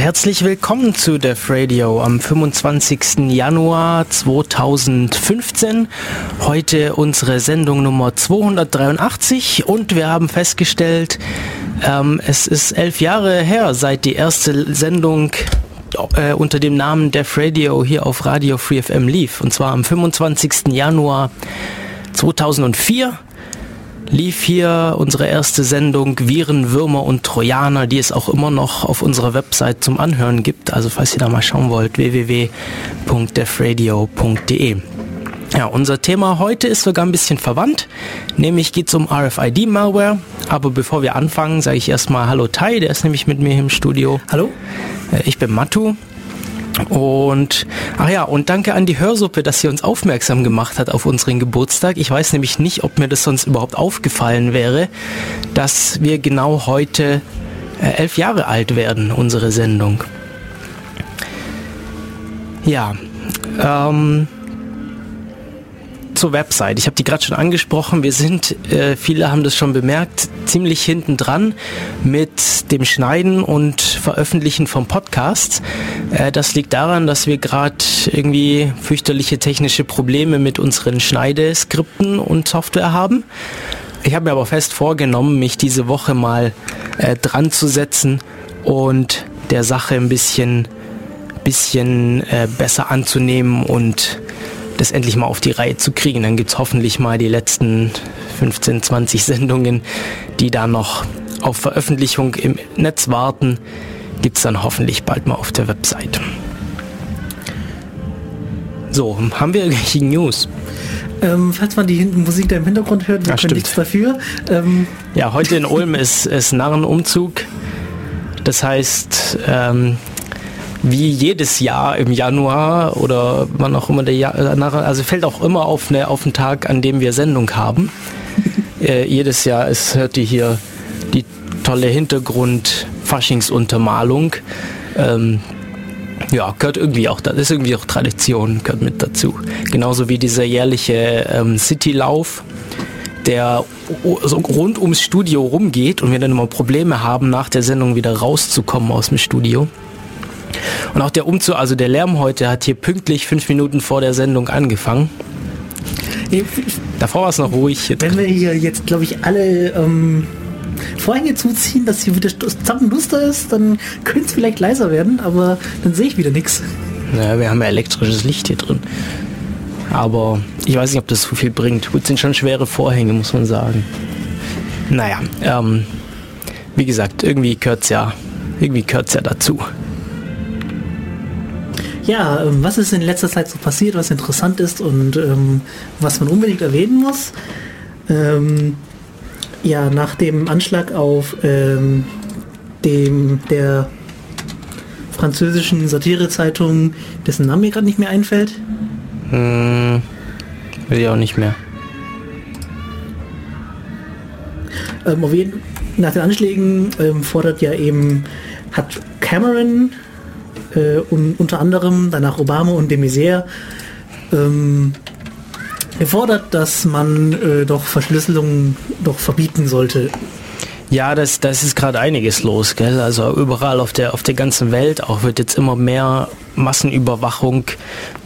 Herzlich willkommen zu Def Radio am 25. Januar 2015. Heute unsere Sendung Nummer 283 und wir haben festgestellt, ähm, es ist elf Jahre her, seit die erste Sendung äh, unter dem Namen Def Radio hier auf Radio Free FM lief. Und zwar am 25. Januar 2004 lief hier unsere erste Sendung Viren, Würmer und Trojaner, die es auch immer noch auf unserer Website zum Anhören gibt. Also falls ihr da mal schauen wollt, www.defradio.de. Ja, unser Thema heute ist sogar ein bisschen verwandt, nämlich geht es um RFID-Malware. Aber bevor wir anfangen, sage ich erstmal Hallo Tai, der ist nämlich mit mir im Studio. Hallo. Äh, ich bin Matu und ach ja, und danke an die Hörsuppe, dass sie uns aufmerksam gemacht hat auf unseren Geburtstag. Ich weiß nämlich nicht, ob mir das sonst überhaupt aufgefallen wäre, dass wir genau heute äh, elf Jahre alt werden, unsere Sendung. Ja, ähm, zur Website. Ich habe die gerade schon angesprochen. Wir sind, äh, viele haben das schon bemerkt, ziemlich hinten dran mit dem Schneiden und Veröffentlichen vom Podcast. Äh, das liegt daran, dass wir gerade irgendwie fürchterliche technische Probleme mit unseren Schneideskripten und Software haben. Ich habe mir aber fest vorgenommen, mich diese Woche mal äh, dran zu setzen und der Sache ein bisschen, bisschen äh, besser anzunehmen und das endlich mal auf die Reihe zu kriegen. Dann gibt es hoffentlich mal die letzten 15, 20 Sendungen, die da noch auf Veröffentlichung im Netz warten. Gibt es dann hoffentlich bald mal auf der Website. So, haben wir irgendwelche News? Ähm, falls man die Musik da im Hintergrund hört, wir ja, können nichts dafür. Ähm ja, heute in Ulm ist, ist Narrenumzug. Das heißt, ähm, wie jedes Jahr im Januar oder wann auch immer der Jahr, also fällt auch immer auf, eine, auf einen Tag, an dem wir Sendung haben. äh, jedes Jahr ist, hört ihr hier die tolle Hintergrund-Faschingsuntermalung. Ähm, ja, gehört irgendwie auch, das ist irgendwie auch Tradition, gehört mit dazu. Genauso wie dieser jährliche ähm, Citylauf, der so rund ums Studio rumgeht und wir dann immer Probleme haben, nach der Sendung wieder rauszukommen aus dem Studio. Und auch der Umzug, also der Lärm heute hat hier pünktlich fünf Minuten vor der Sendung angefangen. Davor war es noch ruhig. Wenn wir hier jetzt, glaube ich, alle ähm, Vorhänge zuziehen, dass hier wieder zappenduster ist, dann könnte es vielleicht leiser werden, aber dann sehe ich wieder nichts. Naja, wir haben ja elektrisches Licht hier drin. Aber ich weiß nicht, ob das so viel bringt. Gut, sind schon schwere Vorhänge, muss man sagen. Naja, ähm, wie gesagt, irgendwie gehört es ja, irgendwie gehört's ja dazu. Ja, ähm, was ist in letzter Zeit so passiert, was interessant ist und ähm, was man unbedingt erwähnen muss? Ähm, ja, nach dem Anschlag auf ähm, dem der französischen Satirezeitung, dessen Name mir gerade nicht mehr einfällt. Hm, will ich auch nicht mehr. Ähm, auf jeden, nach den Anschlägen ähm, fordert ja eben, hat Cameron äh, und unter anderem danach Obama und de Maizière ähm, gefordert, dass man äh, doch Verschlüsselung doch verbieten sollte. Ja, das, das ist gerade einiges los, gell? Also überall auf der auf der ganzen Welt auch wird jetzt immer mehr Massenüberwachung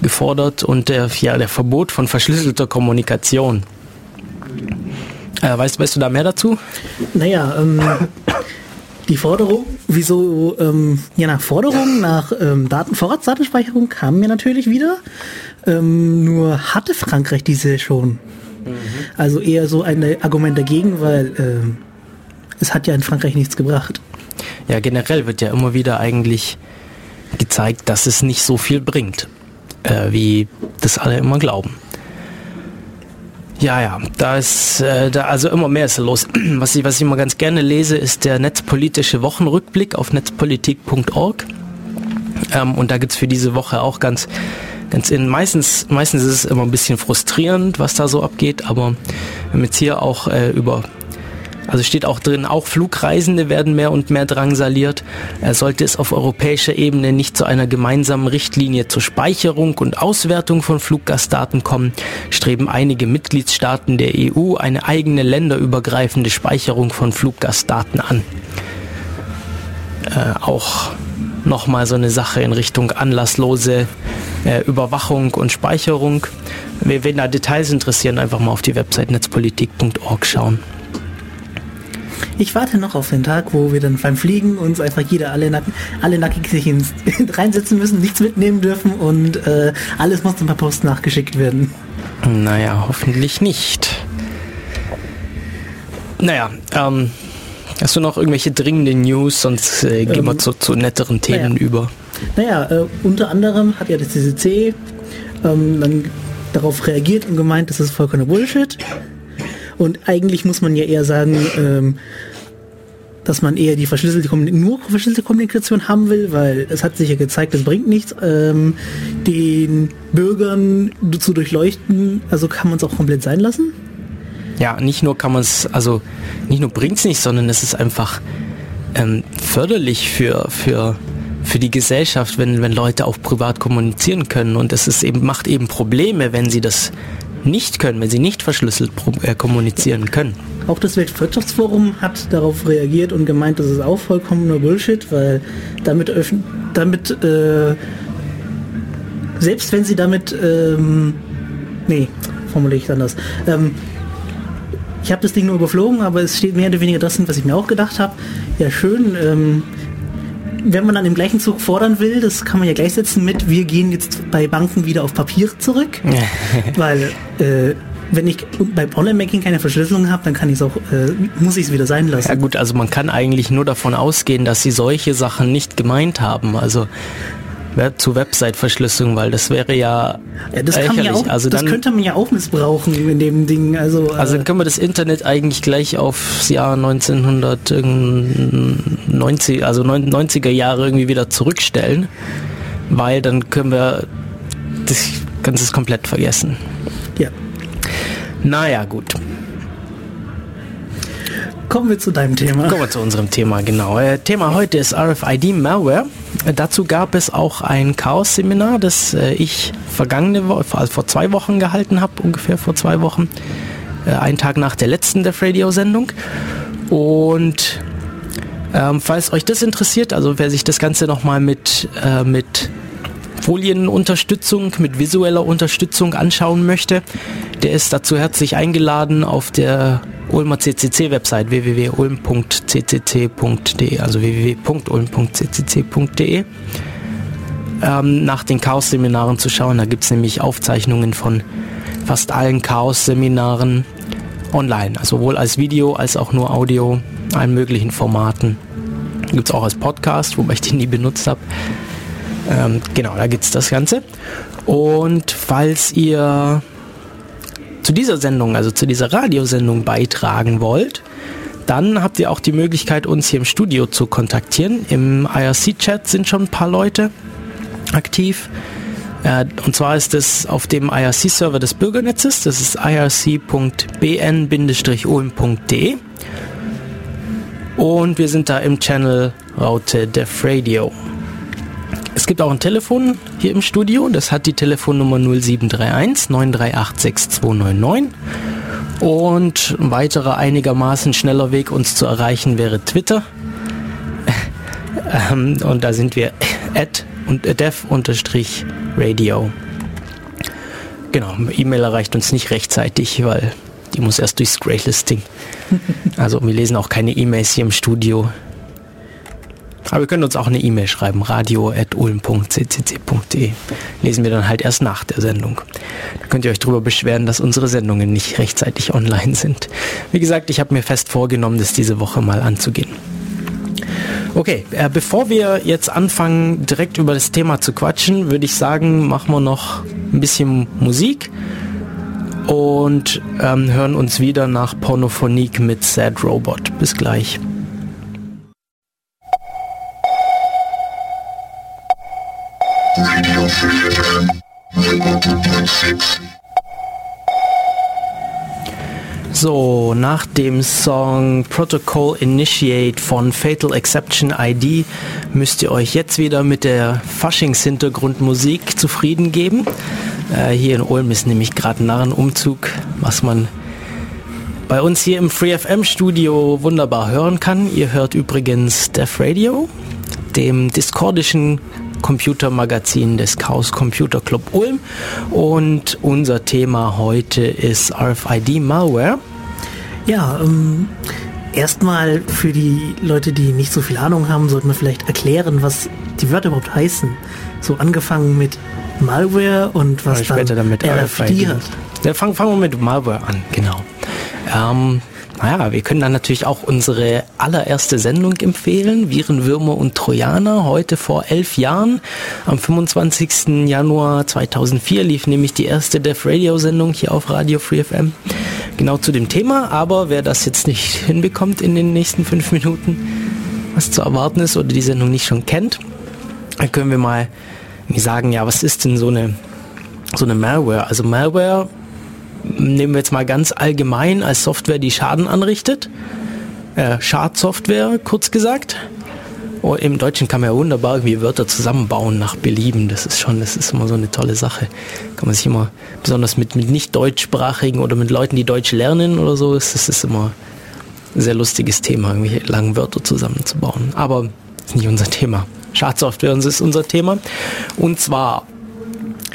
gefordert und der, ja, der Verbot von verschlüsselter Kommunikation. Äh, weißt, weißt du da mehr dazu? Naja, ähm, die Forderung, wieso, ähm, ja, nach Forderung nach ähm, Daten, Vorratsdatenspeicherung kamen wir natürlich wieder. Ähm, nur hatte Frankreich diese schon. Mhm. Also eher so ein Argument dagegen, weil ähm, es hat ja in Frankreich nichts gebracht. Ja, generell wird ja immer wieder eigentlich gezeigt, dass es nicht so viel bringt, äh, wie das alle immer glauben. Ja, ja, da ist äh, da also immer mehr ist los. Was ich, was ich immer ganz gerne lese, ist der netzpolitische Wochenrückblick auf netzpolitik.org. Ähm, und da gibt's für diese Woche auch ganz, ganz in, meistens, meistens ist es immer ein bisschen frustrierend, was da so abgeht, aber wir haben jetzt hier auch äh, über also steht auch drin, auch Flugreisende werden mehr und mehr drangsaliert. Er sollte es auf europäischer Ebene nicht zu einer gemeinsamen Richtlinie zur Speicherung und Auswertung von Fluggastdaten kommen, streben einige Mitgliedstaaten der EU eine eigene länderübergreifende Speicherung von Fluggastdaten an. Äh, auch nochmal so eine Sache in Richtung anlasslose äh, Überwachung und Speicherung. Wenn da Details interessieren, einfach mal auf die Website netzpolitik.org schauen. Ich warte noch auf den Tag, wo wir dann beim Fliegen uns einfach jeder alle, nack alle nackig sich ins, reinsetzen müssen, nichts mitnehmen dürfen und äh, alles muss dann per Post nachgeschickt werden. Naja, hoffentlich nicht. Naja, ähm, hast du noch irgendwelche dringenden News, sonst äh, gehen ähm, wir zu, zu, netteren Themen naja. über. Naja, äh, unter anderem hat ja das CCC ähm, dann darauf reagiert und gemeint, das ist vollkommener Bullshit. Und eigentlich muss man ja eher sagen, ähm, dass man eher die verschlüsselte nur verschlüsselte Kommunikation haben will, weil es hat sich ja gezeigt, es bringt nichts, ähm, den Bürgern zu durchleuchten. Also kann man es auch komplett sein lassen. Ja, nicht nur kann man es, also nicht nur bringt es nicht, sondern es ist einfach ähm, förderlich für, für, für die Gesellschaft, wenn, wenn Leute auch privat kommunizieren können. Und es ist eben, macht eben Probleme, wenn sie das nicht können, wenn sie nicht verschlüsselt äh, kommunizieren können. Auch das Weltwirtschaftsforum hat darauf reagiert und gemeint, das ist auch vollkommener Bullshit, weil damit, damit äh, selbst wenn sie damit, ähm, nee, formuliere ich anders, ähm, ich habe das Ding nur überflogen, aber es steht mehr oder weniger das, was ich mir auch gedacht habe. Ja, schön. Ähm, wenn man dann im gleichen Zug fordern will, das kann man ja gleichsetzen mit, wir gehen jetzt bei Banken wieder auf Papier zurück, weil äh, wenn ich beim Online-Banking keine Verschlüsselung habe, dann kann ich es auch, äh, muss ich es wieder sein lassen. Ja gut, also man kann eigentlich nur davon ausgehen, dass sie solche Sachen nicht gemeint haben. Also zu Website-Verschlüsselung, weil das wäre ja, ja das, man ja auch, also das dann, könnte man ja auch missbrauchen in dem Ding. Also, äh, also dann können wir das Internet eigentlich gleich aufs Jahr 1990, also 90er Jahre irgendwie wieder zurückstellen, weil dann können wir das Ganze komplett vergessen. Ja. Naja, gut. Kommen wir zu deinem Thema. Kommen wir zu unserem Thema, genau. Äh, Thema heute ist RFID Malware. Äh, dazu gab es auch ein Chaos-Seminar, das äh, ich vergangene Woche, also vor zwei Wochen gehalten habe, ungefähr vor zwei Wochen. Äh, einen Tag nach der letzten Def Radio-Sendung. Und ähm, falls euch das interessiert, also wer sich das Ganze nochmal mit, äh, mit Folienunterstützung, mit visueller Unterstützung anschauen möchte, der ist dazu herzlich eingeladen auf der Ulmer CCC Website www.ulm.ccc.de, also www.ulm.ccc.de ähm, nach den Chaos-Seminaren zu schauen. Da gibt es nämlich Aufzeichnungen von fast allen Chaos-Seminaren online, also sowohl als Video als auch nur Audio, allen möglichen Formaten. Gibt es auch als Podcast, wobei ich den nie benutzt habe. Ähm, genau, da gibt es das Ganze. Und falls ihr zu dieser Sendung, also zu dieser Radiosendung beitragen wollt, dann habt ihr auch die Möglichkeit, uns hier im Studio zu kontaktieren. Im IRC-Chat sind schon ein paar Leute aktiv. Äh, und zwar ist es auf dem IRC-Server des Bürgernetzes. Das ist irc.bn-ulm.de. Und wir sind da im Channel Raute Def Radio. Es gibt auch ein Telefon hier im Studio, das hat die Telefonnummer 0731 938 6299. Und ein weiterer einigermaßen schneller Weg, uns zu erreichen, wäre Twitter. Ähm, und da sind wir at und äh, dev-radio. Genau, E-Mail erreicht uns nicht rechtzeitig, weil die muss erst durchs Greylisting. Also wir lesen auch keine E-Mails hier im Studio. Aber wir können uns auch eine E-Mail schreiben, radio.ulm.ccc.de. Lesen wir dann halt erst nach der Sendung. Da könnt ihr euch darüber beschweren, dass unsere Sendungen nicht rechtzeitig online sind. Wie gesagt, ich habe mir fest vorgenommen, das diese Woche mal anzugehen. Okay, äh, bevor wir jetzt anfangen, direkt über das Thema zu quatschen, würde ich sagen, machen wir noch ein bisschen Musik und ähm, hören uns wieder nach Pornophonique mit Sad Robot. Bis gleich. So, nach dem Song Protocol Initiate von Fatal Exception ID müsst ihr euch jetzt wieder mit der Faschings-Hintergrundmusik zufrieden geben. Äh, hier in Ulm ist nämlich gerade Narrenumzug, was man bei uns hier im FreeFM Studio wunderbar hören kann. Ihr hört übrigens Def Radio dem discordischen Computermagazin des Chaos Computer Club Ulm. Und unser Thema heute ist RFID Malware. Ja, ähm, erstmal für die Leute, die nicht so viel Ahnung haben, sollten wir vielleicht erklären, was die Wörter überhaupt heißen. So angefangen mit Malware und was später dann damit RFID RFID. hat. Ja, fangen, fangen wir mit Malware an, genau. Ähm, naja, wir können dann natürlich auch unsere allererste Sendung empfehlen, Viren, Würmer und Trojaner. Heute vor elf Jahren, am 25. Januar 2004, lief nämlich die erste Dev Radio Sendung hier auf Radio Free FM. Genau zu dem Thema, aber wer das jetzt nicht hinbekommt in den nächsten fünf Minuten, was zu erwarten ist oder die Sendung nicht schon kennt, dann können wir mal sagen, ja, was ist denn so eine, so eine Malware? Also Malware nehmen wir jetzt mal ganz allgemein als Software, die Schaden anrichtet. Äh, Schadsoftware, kurz gesagt. Oh, Im Deutschen kann man ja wunderbar irgendwie Wörter zusammenbauen nach Belieben. Das ist schon, das ist immer so eine tolle Sache. Kann man sich immer, besonders mit, mit nicht deutschsprachigen oder mit Leuten, die Deutsch lernen oder so, ist das ist immer ein sehr lustiges Thema, irgendwelche langen Wörter zusammenzubauen. Aber ist nicht unser Thema. Schadsoftware ist unser Thema. Und zwar,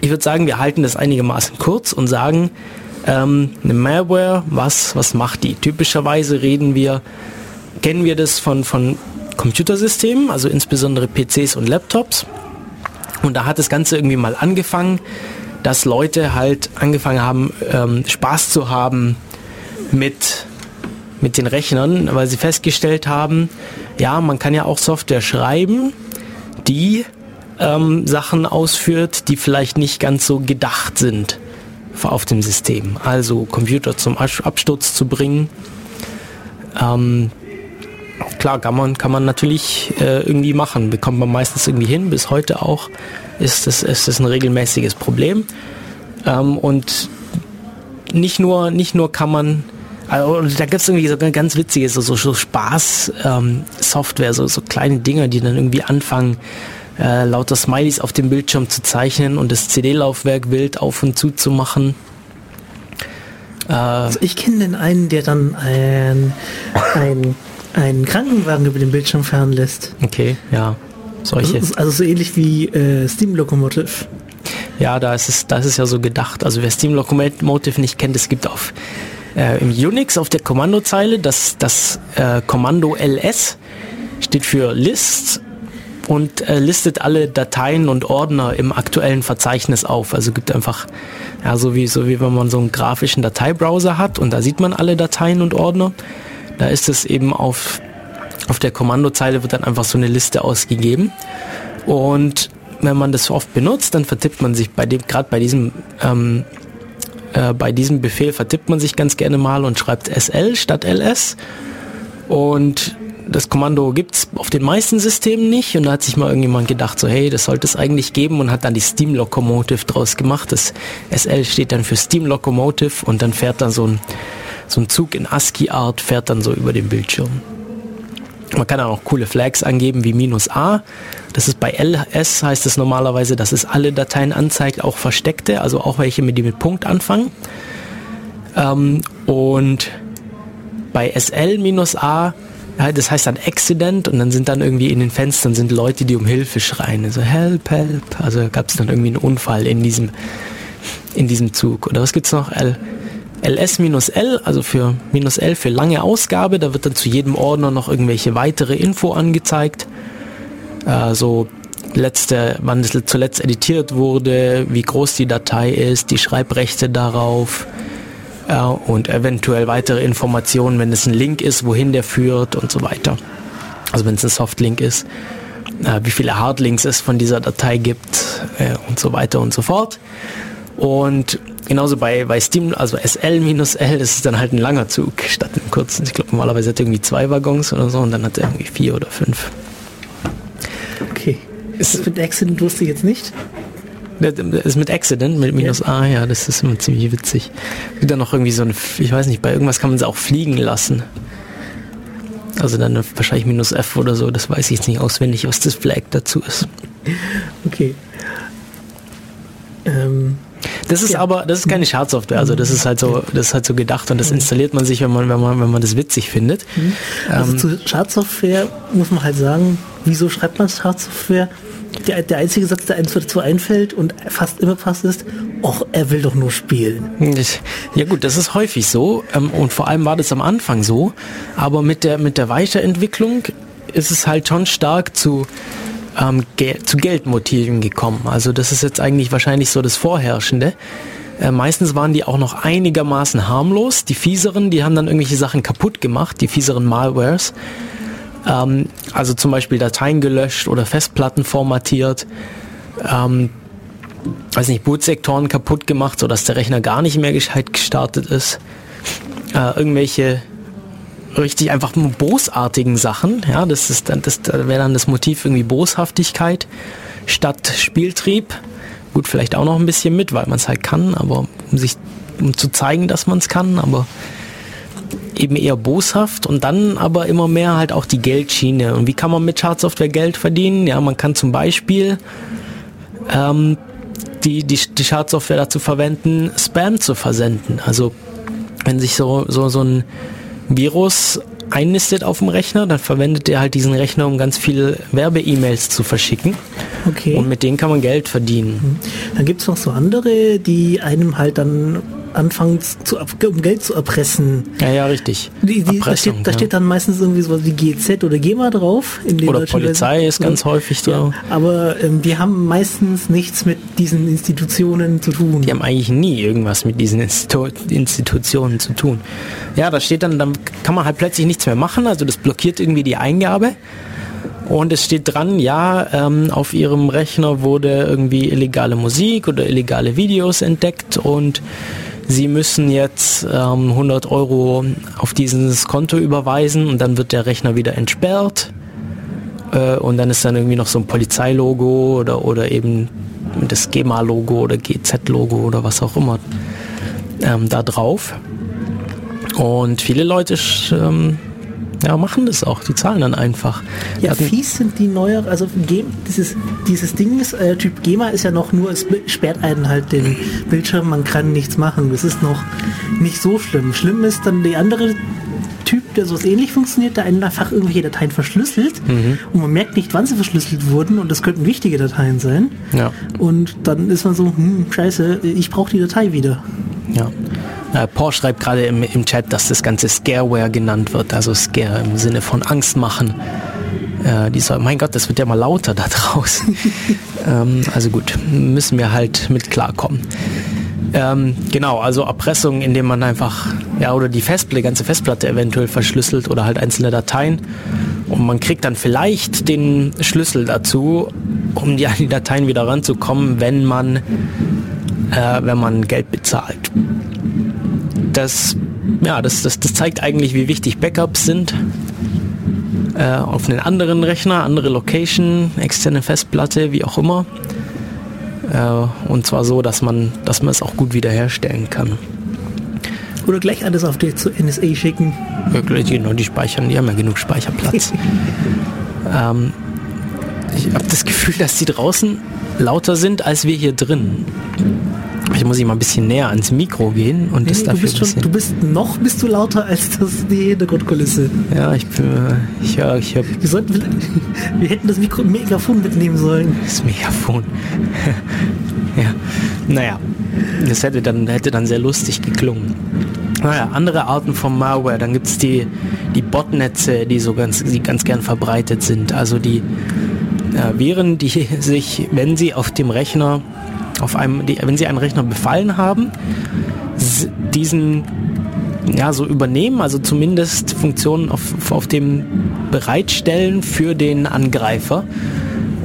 ich würde sagen, wir halten das einigermaßen kurz und sagen, ähm, eine Malware, was, was macht die? Typischerweise reden wir, kennen wir das von, von Computersystemen, also insbesondere PCs und Laptops. Und da hat das Ganze irgendwie mal angefangen, dass Leute halt angefangen haben, ähm, Spaß zu haben mit, mit den Rechnern, weil sie festgestellt haben, ja, man kann ja auch Software schreiben, die ähm, Sachen ausführt, die vielleicht nicht ganz so gedacht sind auf dem System. Also Computer zum Abs- Absturz zu bringen. Ähm, klar, kann man, kann man natürlich äh, irgendwie machen. Bekommt man meistens irgendwie hin. Bis heute auch ist das, ist das ein regelmäßiges Problem. Ähm, und nicht nur, nicht nur kann man, also, da gibt es irgendwie so ganz witziges, so, so, so Spaß-Software, so, so kleine Dinger, die dann irgendwie anfangen, äh, lauter Smileys auf dem Bildschirm zu zeichnen und das CD-Laufwerk wild auf und zu zu machen. Äh, Also ich kenne den einen, der dann ein, ein, einen Krankenwagen über den Bildschirm fahren lässt. okay, ja. Also, Solche. also so ähnlich wie äh, Steam Locomotive. Ja, da ist es, da ist es ja so gedacht. Also wer Steam Locomotive nicht kennt, es gibt auf äh, im Unix auf der Kommandozeile das, das äh, Kommando ls steht für List und äh, listet alle Dateien und Ordner im aktuellen Verzeichnis auf. Also gibt einfach, ja, so wie, so wie wenn man so einen grafischen Dateibrowser hat und da sieht man alle Dateien und Ordner. Da ist es eben auf, auf der Kommandozeile wird dann einfach so eine Liste ausgegeben. Und wenn man das oft benutzt, dann vertippt man sich bei dem, gerade bei diesem, ähm, äh, bei diesem Befehl vertippt man sich ganz gerne mal und schreibt SL statt LS. Und das Kommando gibt's auf den meisten Systemen nicht und da hat sich mal irgendjemand gedacht, so hey, das sollte es eigentlich geben und hat dann die Steam Locomotive draus gemacht. Das SL steht dann für Steam Locomotive und dann fährt dann so ein, so ein Zug in ASCII-Art, fährt dann so über den Bildschirm. Man kann auch coole Flags angeben wie minus A. Das ist bei LS heißt es normalerweise, dass es alle Dateien anzeigt, auch versteckte, also auch welche, mit die mit Punkt anfangen. Ähm, und bei SL minus A, das heißt dann Accident und dann sind dann irgendwie in den Fenstern sind Leute, die um Hilfe schreien. Also help, help. Also gab es dann irgendwie einen Unfall in diesem, in diesem Zug. Oder was gibt's noch? L, LS-L, also für minus L für lange Ausgabe, da wird dann zu jedem Ordner noch irgendwelche weitere Info angezeigt. Äh, so letzte, wann es zuletzt editiert wurde, wie groß die Datei ist, die Schreibrechte darauf äh, und eventuell weitere Informationen, wenn es ein Link ist, wohin der führt und so weiter. Also wenn es ein Softlink ist, äh, wie viele Hardlinks es von dieser Datei gibt äh, und so weiter und so fort. Und genauso bei, bei Steam, also SL minus L, das ist dann halt ein langer Zug statt einem kurzen. Ich glaube, normalerweise hat er irgendwie zwei Waggons oder so und dann hat er irgendwie vier oder fünf. Okay. Ist das mit Accident wusste ich jetzt nicht. Das ist mit Accident, mit minus A, ja, das ist immer ziemlich witzig. Gibt dann noch irgendwie so ein, ich weiß nicht, bei irgendwas kann man sie auch fliegen lassen. Also dann wahrscheinlich minus F oder so, das weiß ich jetzt nicht auswendig, was das Flag dazu ist. Okay. Ähm, Das ist Ja. aber, das ist keine Schadsoftware, also das ist halt so, das ist halt so gedacht und das installiert man sich, wenn man, wenn man, wenn man das witzig findet. also Ähm, zu Schadsoftware muss man halt sagen, wieso schreibt man Schadsoftware? Der, der einzige Satz, der einem dazu einfällt und fast immer fast ist, och, er will doch nur spielen. Ja gut, das ist häufig so ähm, und vor allem war das am Anfang so, aber mit der, mit der Weiterentwicklung ist es halt schon stark zu, ähm, Gel zu Geldmotiven gekommen. Also das ist jetzt eigentlich wahrscheinlich so das Vorherrschende. Äh, meistens waren die auch noch einigermaßen harmlos. Die fieseren, die haben dann irgendwelche Sachen kaputt gemacht, die fieseren Malwares. Ähm, also zum Beispiel Dateien gelöscht oder Festplatten formatiert. Ähm, weiß nicht, Bootsektoren kaputt gemacht, sodass der Rechner gar nicht mehr gescheit gestartet ist. Äh, irgendwelche richtig einfach bosartigen Sachen. Ja, das ist dann, das wäre dann das Motiv irgendwie Boshaftigkeit statt Spieltrieb. Gut, vielleicht auch noch ein bisschen mit, weil man es halt kann, aber um sich um zu zeigen, dass man es kann, aber eben eher boshaft und dann aber immer mehr halt auch die Geldschiene. Und wie kann man mit Schadsoftware Geld verdienen? Ja, man kann zum Beispiel ähm, die, die, die Schadsoftware dazu verwenden, Spam zu versenden. Also wenn sich so, so, so ein Virus einnistet auf dem Rechner, dann verwendet er halt diesen Rechner, um ganz viele Werbe-E-Mails zu verschicken. Okay. Und mit denen kann man Geld verdienen. Dann gibt es noch so andere, die einem halt dann anfangen, zu, um Geld zu erpressen. Ja, ja, richtig. Die, die, da, steht, da ja. steht dann meistens irgendwie sowas wie GZ oder GEMA drauf. oder Polizei Weise. ist ganz häufig so. Ja, aber ähm, die haben meistens nichts mit diesen Institutionen zu tun. Die haben eigentlich nie irgendwas mit diesen Institu Institutionen zu tun. Ja, da steht dann, dann kann man halt plötzlich nichts mehr machen, also das blockiert irgendwie die Eingabe. Und es steht dran, ja, ähm, auf ihrem Rechner wurde irgendwie illegale Musik oder illegale Videos entdeckt und Sie müssen jetzt ähm, 100 Euro auf dieses Konto überweisen und dann wird der Rechner wieder entsperrt. Äh, und dann ist dann irgendwie noch so ein Polizeilogo oder, oder eben das GEMA-Logo oder GZ-Logo oder was auch immer ähm, da drauf. Und viele Leute ähm, ja, machen das auch. Die zahlen dann einfach. Ja, fies sind die neuer, also dieses, dieses Ding ist, äh, Typ GEMA ist ja noch nur, es sperrt einen halt den Bildschirm, man kann nichts machen. Das ist noch nicht so schlimm. Schlimm ist dann die andere Typ, der so ähnlich funktioniert, der einfach irgendwelche Dateien verschlüsselt mhm. und man merkt nicht, wann sie verschlüsselt wurden und das könnten wichtige Dateien sein. Ja. Und dann ist man so, hm, scheiße, ich brauche die Datei wieder. Ja. Äh, schreibt gerade im, im Chat, dass das Ganze Scareware genannt wird, also Scare im Sinne von Angst machen. Äh, die soll, mein Gott, das wird ja mal lauter da draußen. ähm, also gut, müssen wir halt mit klarkommen. Ähm, genau, also Erpressung, indem man einfach, ja, oder die Festplatte, ganze Festplatte eventuell verschlüsselt oder halt einzelne Dateien. Und man kriegt dann vielleicht den Schlüssel dazu, um die, die Dateien wieder ranzukommen, wenn man, äh, wenn man Geld bezahlt das, ja, das, das, das zeigt eigentlich, wie wichtig Backups sind. Äh, auf einen anderen Rechner, andere Location, externe Festplatte, wie auch immer. Äh, und zwar so, dass man, dass man es auch gut wiederherstellen kann. Oder gleich alles auf die zur NSA schicken. Ja, genau, die speichern, die haben ja genug Speicherplatz. ähm, ich habe das Gefühl, dass die draußen lauter sind als wir hier drin. Ich muss ich mal ein bisschen näher ans Mikro gehen und nee, das dafür du bist, schon, du bist noch bist du lauter als das die Hintergrundkulisse. Ja, ich bin, ich höre, ich höre. Wir sollten, wir hätten das Mikro, Megafon mitnehmen sollen. Das Megafon. ja, naja, das hätte dann hätte dann sehr lustig geklungen. Naja, andere Arten von Malware. Dann gibt es die, die Botnetze, die so ganz, die ganz gern verbreitet sind. Also die äh, Viren, die sich, wenn sie auf dem Rechner auf einem, die, wenn Sie einen Rechner befallen haben, diesen ja, so übernehmen, also zumindest Funktionen auf, auf dem bereitstellen für den Angreifer.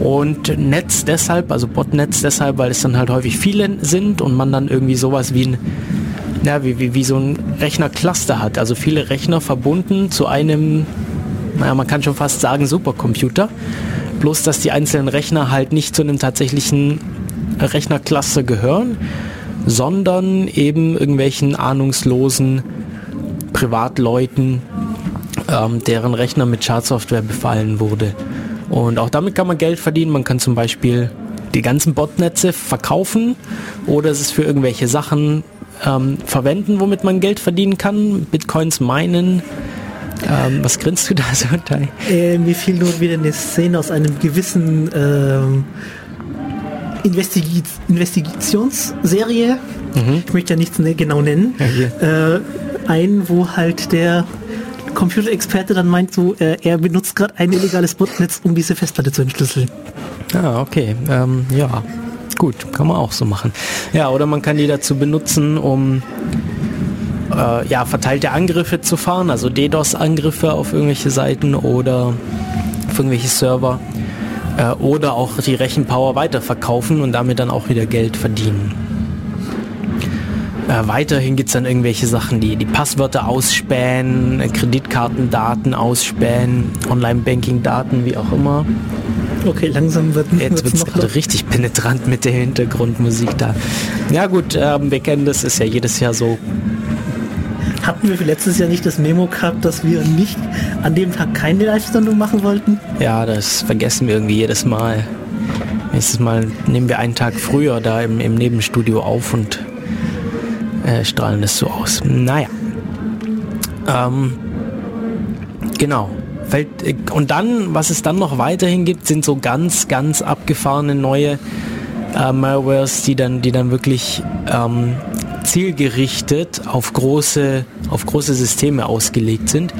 Und Netz deshalb, also Botnetz deshalb, weil es dann halt häufig viele sind und man dann irgendwie sowas wie ein, ja, wie, wie, wie so ein Rechnercluster hat. Also viele Rechner verbunden zu einem, naja, man kann schon fast sagen Supercomputer. Bloß, dass die einzelnen Rechner halt nicht zu einem tatsächlichen Rechnerklasse gehören, sondern eben irgendwelchen ahnungslosen Privatleuten, ähm, deren Rechner mit Schadsoftware befallen wurde. Und auch damit kann man Geld verdienen. Man kann zum Beispiel die ganzen Botnetze verkaufen oder es ist für irgendwelche Sachen ähm, verwenden, womit man Geld verdienen kann. Bitcoins meinen Ähm, was grinst du da so, Tai? Äh, mir fiel nur wieder eine Szene aus einem gewissen ähm, Investigi Investigationsserie. Mhm. Ich möchte ja nichts ne, genau nennen. Ja, äh, ein, wo halt der Computerexperte dann meint, so, äh, er benutzt gerade ein illegales Botnetz, um diese Festplatte zu entschlüsseln. Ah, okay. Ähm, ja, gut, kann man auch so machen. Ja, oder man kann die dazu benutzen, um äh, ja, verteilte Angriffe zu fahren, also DDoS-Angriffe auf irgendwelche Seiten oder auf irgendwelche Server äh, oder auch die Rechenpower weiterverkaufen und damit dann auch wieder Geld verdienen. Äh, weiterhin gibt es dann irgendwelche Sachen, die die Passwörter ausspähen, Kreditkartendaten ausspähen, Online-Banking-Daten, wie auch immer. Okay, langsam wird Jetzt wird es gerade richtig penetrant mit der Hintergrundmusik da. Ja gut, ähm, wir kennen das, ist ja jedes Jahr so. Hatten wir letztes Jahr nicht das Memo gehabt, dass wir nicht an dem Tag keine Live-Sendung machen wollten? Ja, das vergessen wir irgendwie jedes Mal. Nächstes Mal nehmen wir einen Tag früher da im, im Nebenstudio auf und äh, strahlen es so aus. Naja. Ähm, genau. Äh, und dann, was es dann noch weiterhin gibt, sind so ganz, ganz abgefahrene neue äh, Malwares, die dann, die dann wirklich ähm, zielgerichtet auf große, auf große Systeme ausgelegt sind.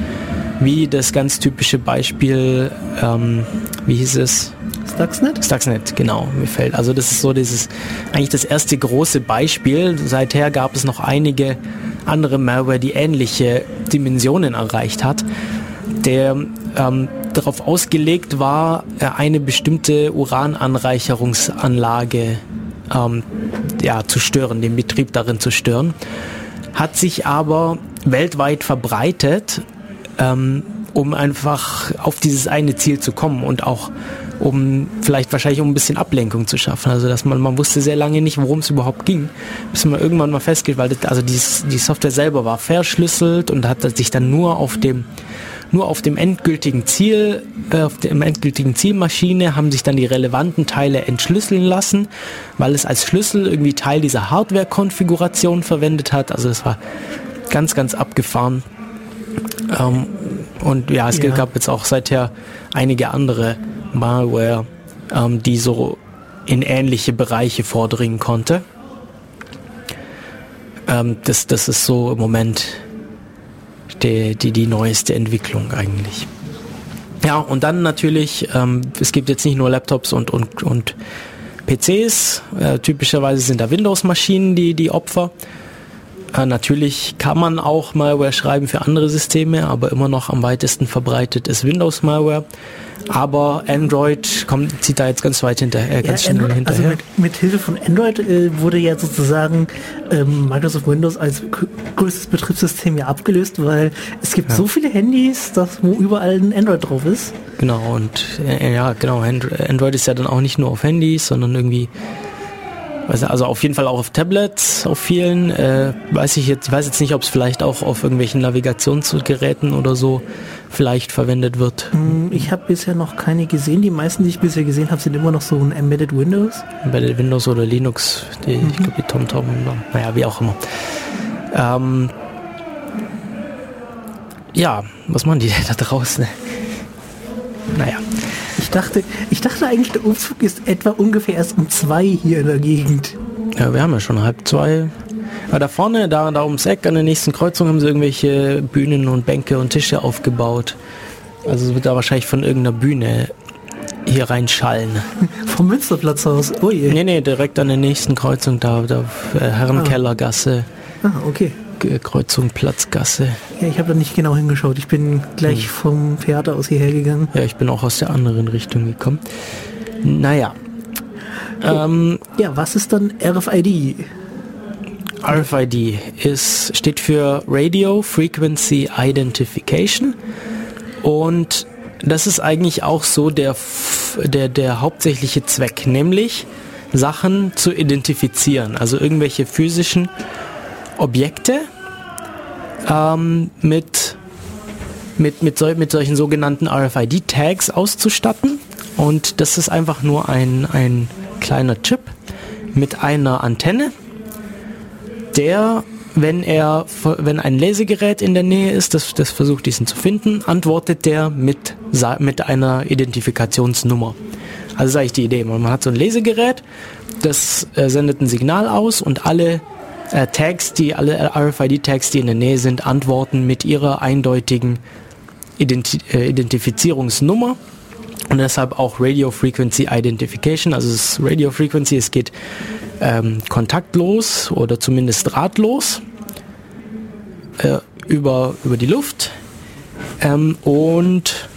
Wie das ganz typische Beispiel, ähm, wie hieß es? Stuxnet? Stuxnet, genau, mir fällt. Also das ist so dieses, eigentlich das erste große Beispiel. Seither gab es noch einige andere Malware, die ähnliche Dimensionen erreicht hat, der ähm, darauf ausgelegt war, äh, eine bestimmte Urananreicherungsanlage ähm, ja, zu stören, den Betrieb darin zu stören, hat sich aber weltweit verbreitet, ähm, um einfach auf dieses eine Ziel zu kommen und auch um vielleicht wahrscheinlich um ein bisschen Ablenkung zu schaffen. Also dass man, man wusste sehr lange nicht, worum es überhaupt ging, bis man irgendwann mal festgestellt, also die, die Software selber war verschlüsselt und hat sich dann nur auf dem nur auf dem endgültigen Ziel, äh, auf dem endgültigen Zielmaschine haben sich dann die relevanten Teile entschlüsseln lassen, weil es als Schlüssel irgendwie Teil dieser Hardware-Konfiguration verwendet hat. Also das war ganz, ganz abgefahren. Ähm, und ja, es ja. gab jetzt auch seither einige andere Malware, ähm, die so in ähnliche Bereiche vordringen konnte. Ähm, das, das ist so im Moment die, die, die neueste Entwicklung eigentlich. Ja, und dann natürlich, ähm, es gibt jetzt nicht nur Laptops und, und, und PCs, äh, typischerweise sind da Windows-Maschinen die, die Opfer. Äh, natürlich kann man auch Malware schreiben für andere Systeme, aber immer noch am weitesten verbreitet ist Windows-Malware. Aber Android kommt, zieht da jetzt ganz weit hinterher. Äh, ganz ja, Android, hinterher. Also mit, mit, Hilfe von Android äh, wurde ja sozusagen ähm, Microsoft Windows als größtes Betriebssystem ja abgelöst, weil es gibt ja. so viele Handys, dass, wo überall ein Android drauf ist. Genau, und äh, ja, genau, Android ist ja dann auch nicht nur auf Handys, sondern irgendwie also auf jeden Fall auch auf Tablets, auf vielen. Äh, weiß ich jetzt, weiß jetzt nicht, ob es vielleicht auch auf irgendwelchen Navigationsgeräten oder so vielleicht verwendet wird. Mm, ich habe bisher noch keine gesehen. Die meisten, die ich bisher gesehen habe, sind immer noch so ein Embedded Windows. Embedded Windows oder Linux, die, mhm. ich glaube die TomTom, naja, wie auch immer. Ähm, ja, was machen die da draußen? Naja. Ich dachte, ich dachte eigentlich, der Umzug ist etwa ungefähr erst um zwei hier in der Gegend. Ja, wir haben ja schon halb zwei. Aber da vorne, da, da ums Eck an der nächsten Kreuzung haben sie irgendwelche Bühnen und Bänke und Tische aufgebaut. Also es wird da wahrscheinlich von irgendeiner Bühne hier reinschallen. Vom Münsterplatz aus? Oh je. Nee, nee, direkt an der nächsten Kreuzung da, da äh, Herrenkellergasse. Ah, okay. Kreuzung Platzgasse. Ja, ich habe da nicht genau hingeschaut. Ich bin gleich hm. vom Theater aus hierher gegangen. Ja, ich bin auch aus der anderen Richtung gekommen. Naja. Oh. Ähm, ja, was ist dann RFID? RFID ist, steht für Radio Frequency Identification und das ist eigentlich auch so der, der, der hauptsächliche Zweck, nämlich Sachen zu identifizieren, also irgendwelche physischen Objekte ähm, mit, mit, mit, sol mit solchen sogenannten RFID-Tags auszustatten. Und das ist einfach nur ein, ein kleiner Chip mit einer Antenne, der wenn er, wenn ein Lesegerät in der Nähe ist, das, das versucht diesen zu finden, antwortet der mit, mit einer Identifikationsnummer. Also ist eigentlich die Idee. Man hat so ein Lesegerät, das äh, sendet ein Signal aus und alle äh, Tags, die alle RFID-Tags, die in der Nähe sind, antworten mit ihrer eindeutigen Identi äh, Identifizierungsnummer und deshalb auch Radio Frequency Identification. Also es ist Radio Frequency, es geht ähm, kontaktlos oder zumindest drahtlos äh, über, über die Luft ähm, und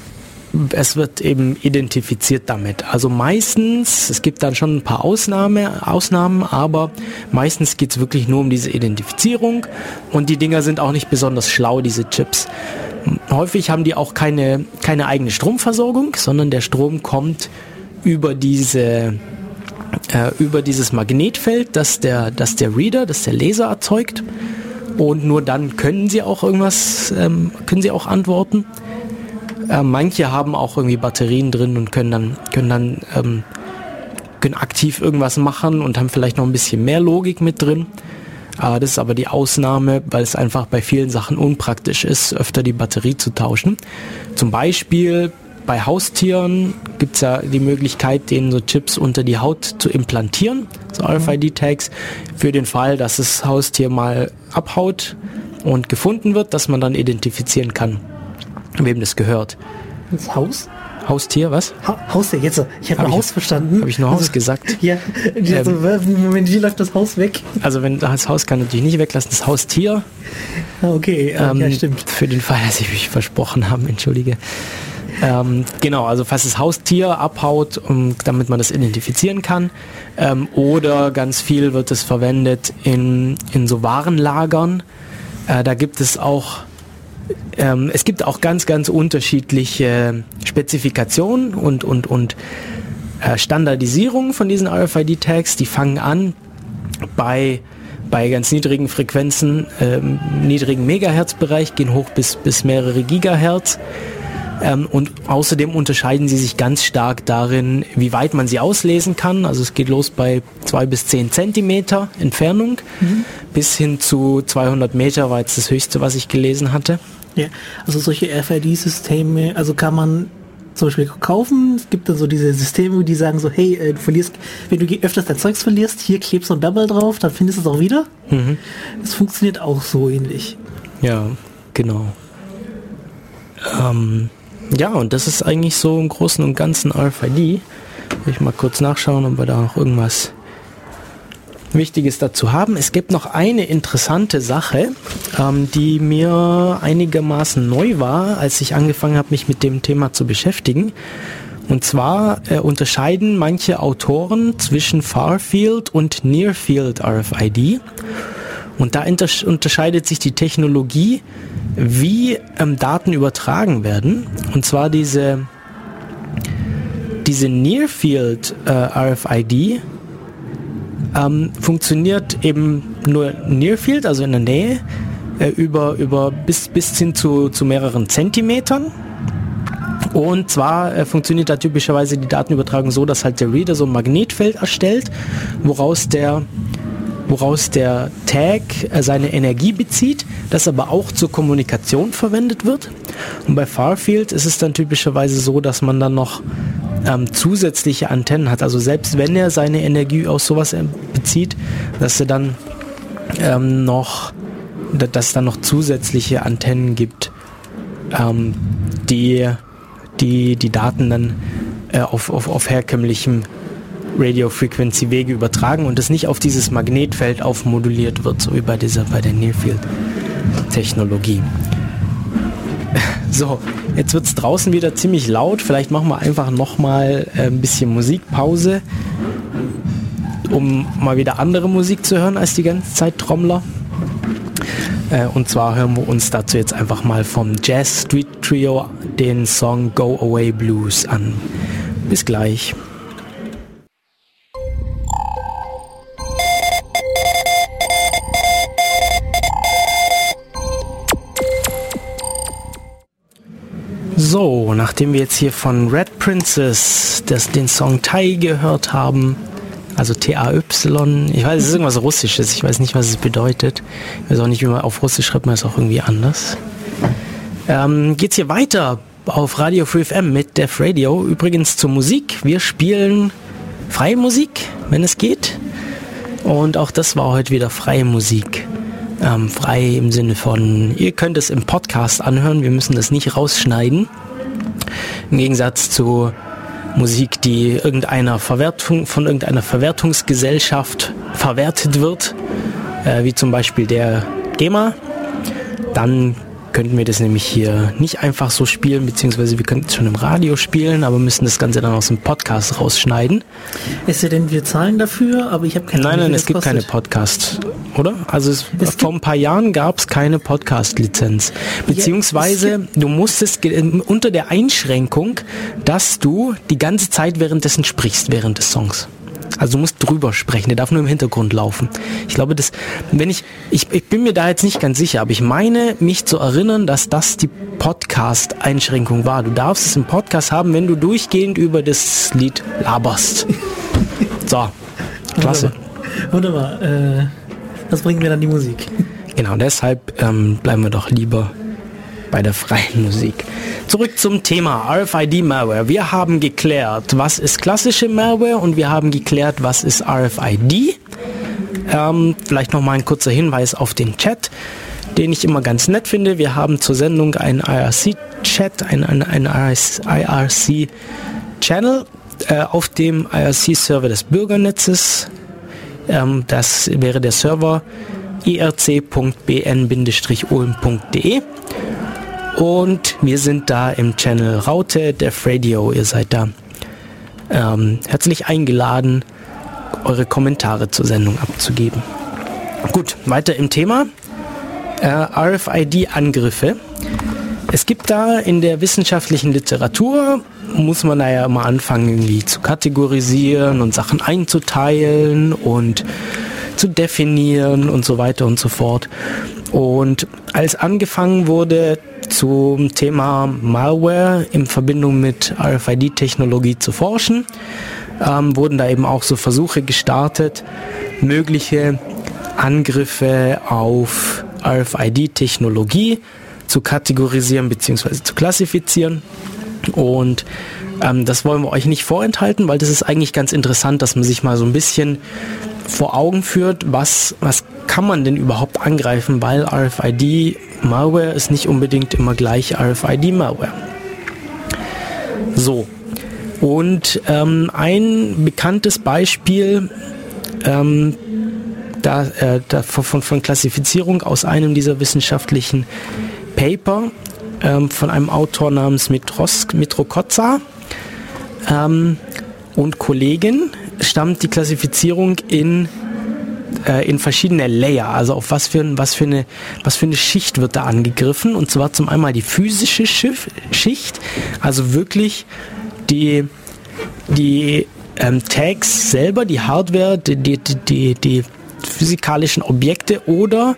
es wird eben identifiziert damit. Also meistens, es gibt dann schon ein paar Ausnahme, Ausnahmen, aber meistens geht es wirklich nur um diese Identifizierung und die Dinger sind auch nicht besonders schlau, diese Chips. Häufig haben die auch keine, keine eigene Stromversorgung, sondern der Strom kommt über diese äh, über dieses Magnetfeld, das der, das der Reader, das der Leser erzeugt. Und nur dann können sie auch irgendwas, ähm, können sie auch antworten. Äh, manche haben auch irgendwie Batterien drin und können dann, können dann ähm, können aktiv irgendwas machen und haben vielleicht noch ein bisschen mehr Logik mit drin. Äh, das ist aber die Ausnahme, weil es einfach bei vielen Sachen unpraktisch ist, öfter die Batterie zu tauschen. Zum Beispiel bei Haustieren gibt es ja die Möglichkeit, denen so Chips unter die Haut zu implantieren, so mhm. RFID-Tags, für den Fall, dass das Haustier mal abhaut und gefunden wird, dass man dann identifizieren kann, wem das gehört. Das Haus? Haustier, was? Ha Haustier, jetzt. Ich habe hab Haus verstanden. Habe ich nur Haus also, gesagt? Ja, ähm, Moment, wie läuft das Haus weg? Also wenn das Haus kann natürlich nicht weglassen, das Haustier. Ah, okay, ähm, ja, stimmt. Für den Fall, dass ich mich versprochen habe, entschuldige. Ähm, genau, also falls das Haustier abhaut, um, damit man das identifizieren kann. Ähm, oder ganz viel wird es verwendet in, in so Warenlagern. Äh, da gibt es auch ähm, es gibt auch ganz, ganz unterschiedliche Spezifikationen und, und, und äh, Standardisierungen von diesen RFID-Tags. Die fangen an bei, bei ganz niedrigen Frequenzen, ähm, niedrigen Megahertz-Bereich, gehen hoch bis, bis mehrere Gigahertz. Ähm, und außerdem unterscheiden sie sich ganz stark darin, wie weit man sie auslesen kann. Also es geht los bei zwei bis zehn Zentimeter Entfernung mhm. bis hin zu 200 Meter war jetzt das höchste, was ich gelesen hatte. Ja, also solche RFID-Systeme, also kann man zum Beispiel kaufen. Es gibt dann so diese Systeme, die sagen so, hey, äh, du verlierst, wenn du öfters dein Zeugs verlierst, hier klebst du ein Double drauf, dann findest du es auch wieder. Mhm. Das funktioniert auch so ähnlich. Ja, genau. Ähm, ja, und das ist eigentlich so im Großen und Ganzen RFID. Will ich mal kurz nachschauen, ob wir da noch irgendwas Wichtiges dazu haben. Es gibt noch eine interessante Sache, ähm, die mir einigermaßen neu war, als ich angefangen habe, mich mit dem Thema zu beschäftigen. Und zwar äh, unterscheiden manche Autoren zwischen Farfield und Nearfield RFID. Und da unterscheidet sich die Technologie, wie ähm, Daten übertragen werden. Und zwar diese, diese Nearfield äh, RFID ähm, funktioniert eben nur Nearfield, also in der Nähe, äh, über, über bis, bis hin zu, zu mehreren Zentimetern. Und zwar äh, funktioniert da typischerweise die Datenübertragung so, dass halt der Reader so ein Magnetfeld erstellt, woraus der woraus der Tag äh, seine Energie bezieht, das aber auch zur Kommunikation verwendet wird. Und bei Farfield ist es dann typischerweise so, dass man dann noch ähm, zusätzliche Antennen hat. Also selbst wenn er seine Energie aus sowas äh, bezieht, dass er dann ähm, noch, dass es dann noch zusätzliche Antennen gibt, ähm, die, die die Daten dann äh, auf, auf, auf herkömmlichem Radio-Frequency-Wege übertragen und es nicht auf dieses Magnetfeld aufmoduliert wird, so wie bei dieser, bei der Nearfield-Technologie. So, jetzt wird es draußen wieder ziemlich laut. Vielleicht machen wir einfach nochmal äh, ein bisschen Musikpause, um mal wieder andere Musik zu hören als die ganze Zeit Trommler. Äh, und zwar hören wir uns dazu jetzt einfach mal vom Jazz Street Trio den Song Go Away Blues an. Bis gleich. So, nachdem wir jetzt hier von Red Princess das, den Song Tai gehört haben, Also T-A-Y, ich weiß, es ist irgendwas Russisches, ich weiß nicht, was es bedeutet. Ich weiß auch nicht, wie man auf Russisch schreibt man es auch irgendwie anders. Ähm, geht's hier weiter auf Radio Free FM mit Def Radio. Übrigens zur Musik. Wir spielen freie Musik, wenn es geht. Und auch das war heute wieder freie Musik. Ähm, frei im Sinne von, ihr könnt es im Podcast anhören, wir müssen das nicht rausschneiden. Im Gegensatz zu Musik, die irgendeiner Verwertung, von irgendeiner Verwertungsgesellschaft verwertet wird, äh, wie zum Beispiel der GEMA, dann könnten wir das nämlich hier nicht einfach so spielen, beziehungsweise wir könnten es schon im Radio spielen, aber müssen das Ganze dann aus dem Podcast rausschneiden. Ist ja denn, wir zahlen dafür, aber ich habe keine Nein, nein, es gibt keine Podcasts, oder? Also es, es vor ein paar Jahren gab es keine Podcast-Lizenz. Beziehungsweise ja, du musstest unter der Einschränkung, dass du die ganze Zeit währenddessen sprichst, während des Songs. Also du musst drüber sprechen, der darf nur im Hintergrund laufen. Ich glaube, das, wenn ich, ich, ich bin mir da jetzt nicht ganz sicher, aber ich meine, mich zu erinnern, dass das die Podcast-Einschränkung war. Du darfst es im Podcast haben, wenn du durchgehend über das Lied laberst. So, klasse. Wunderbar. Wunderbar. Äh, das bringt mir dann die Musik. Genau, deshalb ähm, bleiben wir doch lieber bei der freien Musik. Zurück zum Thema RFID-Malware. Wir haben geklärt, was ist klassische Malware und wir haben geklärt, was ist RFID. Ähm, vielleicht noch mal ein kurzer Hinweis auf den Chat, den ich immer ganz nett finde. Wir haben zur Sendung einen IRC-Chat, einen, einen, IRC-Channel äh, auf dem IRC-Server des Bürgernetzes. Ähm, das wäre der Server irc.bn-ulm.de und wir sind da im Channel Raute, Def Radio. Ihr seid da ähm, herzlich eingeladen, eure Kommentare zur Sendung abzugeben. Gut, weiter im Thema. Äh, RFID-Angriffe. Es gibt da in der wissenschaftlichen Literatur, muss man da ja immer anfangen, irgendwie zu kategorisieren und Sachen einzuteilen und zu definieren und so weiter und so fort. Und als angefangen wurde, zum Thema Malware in Verbindung mit RFID-Technologie zu forschen. Ähm, wurden da eben auch so Versuche gestartet, mögliche Angriffe auf RFID-Technologie zu kategorisieren bzw. zu klassifizieren. Und ähm, das wollen wir euch nicht vorenthalten, weil das ist eigentlich ganz interessant, dass man sich mal so ein bisschen vor Augen führt, was, was kann man denn überhaupt angreifen, weil RFID-Malware ist nicht unbedingt immer gleich RFID-Malware. So, und ähm, ein bekanntes Beispiel ähm, da, äh, da von, von, Klassifizierung aus einem dieser wissenschaftlichen Paper ähm, von einem Autor namens Mitros, Mitrokotza ähm, und Kollegen stammt die Klassifizierung in äh, in verschiedene Layer, also auf was für, was, für eine, was für eine Schicht wird da angegriffen. Und zwar zum einmal die physische Schiff, Schicht, also wirklich die, die ähm, Tags selber, die Hardware, die, die, die, die physikalischen Objekte oder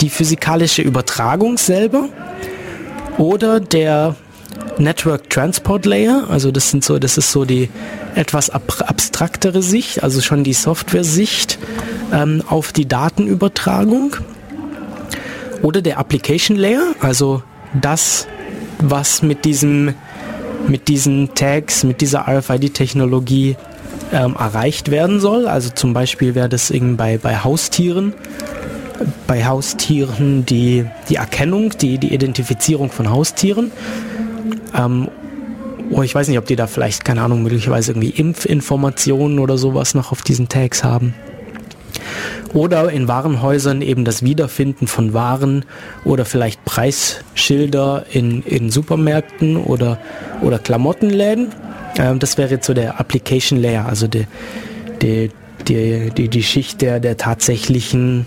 die physikalische Übertragung selber oder der Network Transport Layer, also das sind so, das ist so die etwas ab abstraktere Sicht, also schon die Software-Sicht ähm, auf die Datenübertragung. Oder der Application Layer, also das, was mit diesem mit diesen Tags, mit dieser RFID-Technologie ähm, erreicht werden soll. Also zum Beispiel wäre das irgendwie bei, bei Haustieren, bei Haustieren die, die Erkennung, die, die Identifizierung von Haustieren. Ähm, oh, ich weiß nicht, ob die da vielleicht, keine Ahnung, möglicherweise irgendwie Impfinformationen oder sowas noch auf diesen Tags haben. Oder in Warenhäusern eben das Wiederfinden von Waren oder vielleicht Preisschilder in, in Supermärkten oder, oder Klamottenläden. Ähm, das wäre jetzt so der Application Layer, also die, die, die, die, die Schicht der, der tatsächlichen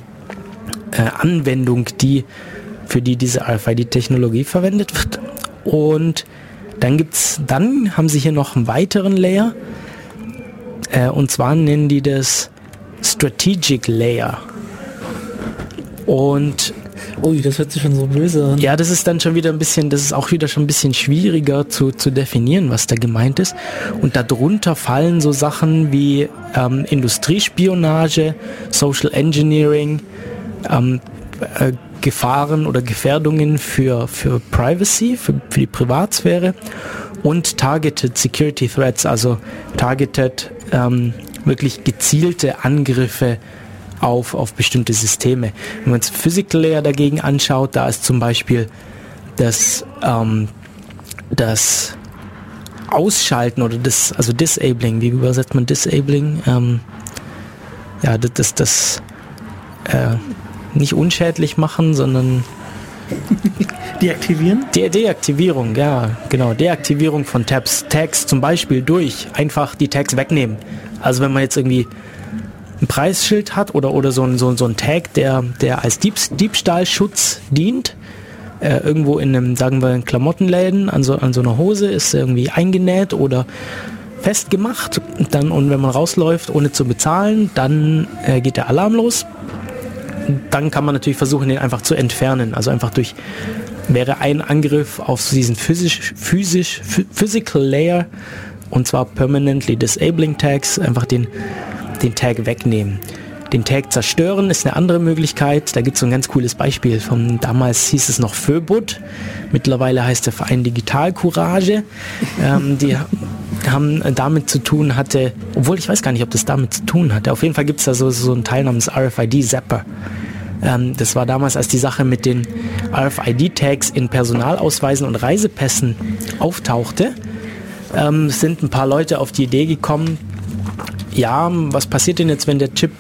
äh, Anwendung, die, für die diese RFID-Technologie verwendet wird. Und dann gibt's, dann haben sie hier noch einen weiteren Layer. Äh, und zwar nennen die das Strategic Layer. Und Ui, das hört sich schon so böse an. Ja, das ist dann schon wieder ein bisschen, das ist auch wieder schon ein bisschen schwieriger zu, zu definieren, was da gemeint ist. Und darunter fallen so Sachen wie ähm, Industriespionage, Social Engineering, ähm, äh, Gefahren oder Gefährdungen für, für Privacy, für, für die Privatsphäre und Targeted Security Threats, also Targeted ähm, wirklich gezielte Angriffe auf, auf bestimmte Systeme. Wenn man uns Physical Layer dagegen anschaut, da ist zum Beispiel das, ähm, das Ausschalten oder das, also Disabling, wie übersetzt man Disabling? Ähm, ja, das, das, das äh, nicht unschädlich machen, sondern Deaktivieren? De Deaktivierung, ja, genau. Deaktivierung von Tabs. Tags zum Beispiel durch einfach die Tags wegnehmen. Also wenn man jetzt irgendwie ein Preisschild hat oder, oder so ein, so, so ein Tag, der, der als Dieb Diebstahlschutz dient, äh, irgendwo in einem, sagen wir, Klamottenläden an so, an so einer Hose ist irgendwie eingenäht oder festgemacht. Dann, und wenn man rausläuft, ohne zu bezahlen, dann äh, geht der Alarm los. Dann kann man natürlich versuchen, den einfach zu entfernen. Also einfach durch, wäre ein Angriff auf diesen physisch, physisch, physical Layer und zwar permanently disabling Tags, einfach den den Tag wegnehmen. Den Tag zerstören ist eine andere Möglichkeit. Da gibt es so ein ganz cooles Beispiel. Von damals hieß es noch Föbut. Mittlerweile heißt der Verein Digital Courage. Ähm, die haben damit zu tun hatte, obwohl ich weiß gar nicht, ob das damit zu tun hatte. Auf jeden Fall gibt es da so, so einen Teil namens RFID Zapper. Ähm, das war damals, als die Sache mit den RFID-Tags in Personalausweisen und Reisepässen auftauchte, ähm, sind ein paar Leute auf die Idee gekommen, ja, was passiert denn jetzt, wenn der Chip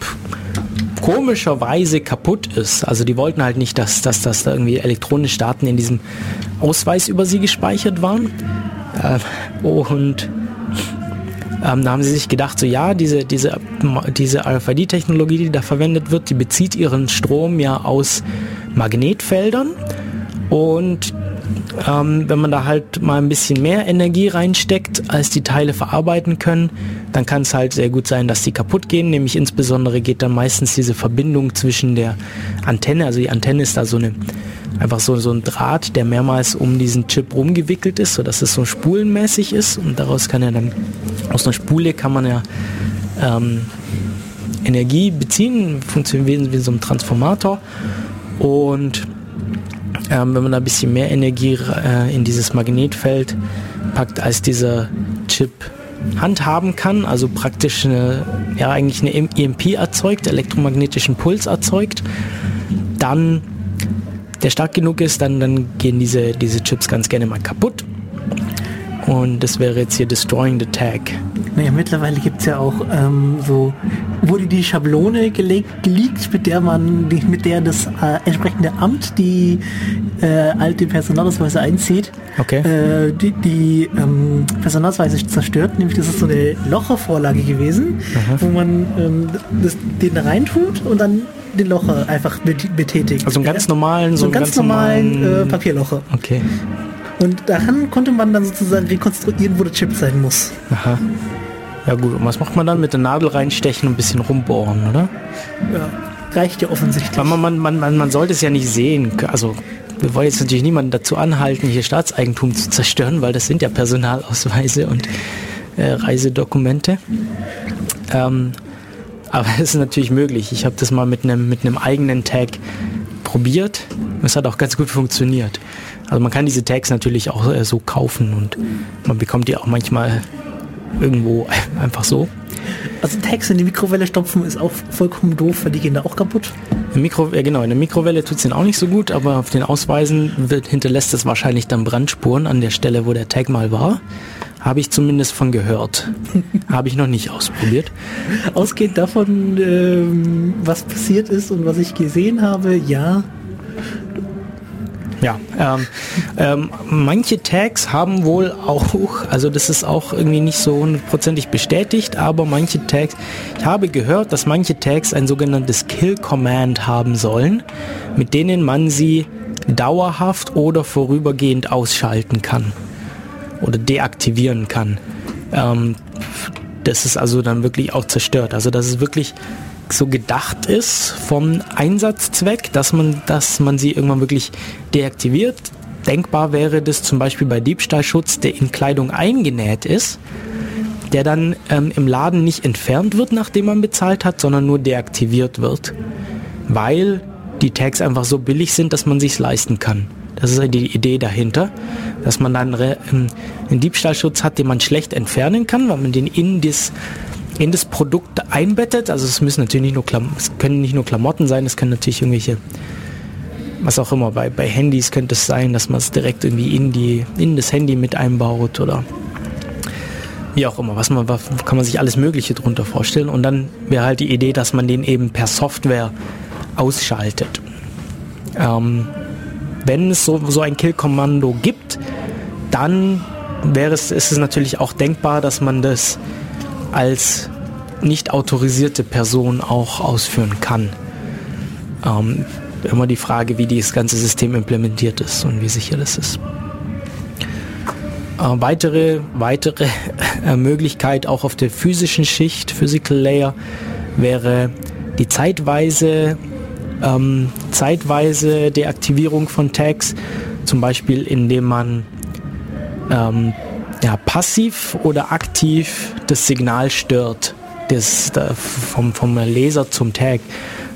komischerweise kaputt ist? Also die wollten halt nicht, dass, dass, dass da irgendwie elektronische Daten in diesem Ausweis über sie gespeichert waren. Äh, und ähm, da haben sie sich gedacht, so ja, diese, diese, diese RFID-Technologie, die da verwendet wird, die bezieht ihren Strom ja aus Magnetfeldern. Und ähm, wenn man da halt mal ein bisschen mehr Energie reinsteckt, als die Teile verarbeiten können, dann kann es halt sehr gut sein, dass die kaputt gehen. Nämlich insbesondere geht dann meistens diese Verbindung zwischen der Antenne, also die Antenne ist da so eine einfach so, so ein Draht, der mehrmals um diesen Chip rumgewickelt ist, sodass es so spulenmäßig ist und daraus kann er dann, aus einer Spule kann man ja ähm, Energie beziehen, funktioniert wie so ein Transformator und ähm, wenn man da ein bisschen mehr Energie äh, in dieses Magnetfeld packt, als dieser Chip handhaben kann, also praktisch eine, ja eigentlich eine EMP erzeugt, elektromagnetischen Puls erzeugt, dann der stark genug ist, dann, dann gehen diese, diese Chips ganz gerne mal kaputt. Und das wäre jetzt hier Destroying the Tag. Naja, mittlerweile gibt es ja auch ähm, so, wurde die Schablone gelegt, geleakt, mit der man, mit der das äh, entsprechende Amt die äh, alte Personalausweise einzieht, okay. äh, die, die ähm, Personalausweise zerstört. Nämlich das ist so eine Lochervorlage gewesen, Aha. wo man ähm, das, den da reintut und dann den Locher einfach betätigt. Also einen ganz normalen, so, einen ganz, ganz normalen, normalen äh, Papierlocher. Okay. Und daran konnte man dann sozusagen rekonstruieren, wo der Chip sein muss. Aha. Ja gut, und was macht man dann? Mit der Nadel reinstechen und ein bisschen rumbohren, oder? Ja, reicht ja offensichtlich. Man, man, man, man, man sollte es ja nicht sehen. Also wir wollen jetzt natürlich niemanden dazu anhalten, hier Staatseigentum zu zerstören, weil das sind ja Personalausweise und äh, Reisedokumente. Ähm, aber es ist natürlich möglich. Ich habe das mal mit einem mit einem eigenen Tag probiert. Es hat auch ganz gut funktioniert. Also man kann diese Tags natürlich auch äh, so kaufen und man bekommt die auch manchmal irgendwo einfach so. Also Tags in die Mikrowelle stopfen ist auch vollkommen doof, weil die gehen da auch kaputt. In Mikro, ja genau, in der Mikrowelle tut es den auch nicht so gut, aber auf den Ausweisen wird, hinterlässt es wahrscheinlich dann Brandspuren an der Stelle, wo der Tag mal war. Habe ich zumindest von gehört. Habe ich noch nicht ausprobiert. Ausgehend davon, ähm, was passiert ist und was ich gesehen habe, ja, ja, ähm, ähm, manche Tags haben wohl auch, also das ist auch irgendwie nicht so hundertprozentig bestätigt, aber manche Tags, ich habe gehört, dass manche Tags ein sogenanntes Kill Command haben sollen, mit denen man sie dauerhaft oder vorübergehend ausschalten kann oder deaktivieren kann. Ähm, das ist also dann wirklich auch zerstört. Also das ist wirklich so gedacht ist vom Einsatzzweck, dass man, dass man sie irgendwann wirklich deaktiviert. Denkbar wäre das zum Beispiel bei Diebstahlschutz, der in Kleidung eingenäht ist, der dann ähm, im Laden nicht entfernt wird, nachdem man bezahlt hat, sondern nur deaktiviert wird, weil die Tags einfach so billig sind, dass man sich leisten kann. Das ist die Idee dahinter, dass man dann ähm, einen Diebstahlschutz hat, den man schlecht entfernen kann, weil man den in das in das Produkt einbettet. Also es müssen natürlich nicht nur Klam es können nicht nur Klamotten sein, es können natürlich irgendwelche was auch immer bei, bei Handys könnte es sein, dass man es direkt irgendwie in die in das Handy mit einbaut oder wie auch immer, was man was kann man sich alles Mögliche darunter vorstellen und dann wäre halt die Idee, dass man den eben per Software ausschaltet. Ähm, wenn es so, so ein Kill-Kommando gibt, dann wäre es, ist es natürlich auch denkbar, dass man das als nicht autorisierte Person auch ausführen kann. Ähm, immer die Frage, wie das ganze System implementiert ist und wie sicher das ist. Äh, weitere weitere äh, Möglichkeit auch auf der physischen Schicht, Physical Layer, wäre die zeitweise, ähm, zeitweise Deaktivierung von Tags, zum Beispiel indem man ähm, ja, passiv oder aktiv das Signal stört, das, vom, vom Laser zum Tag.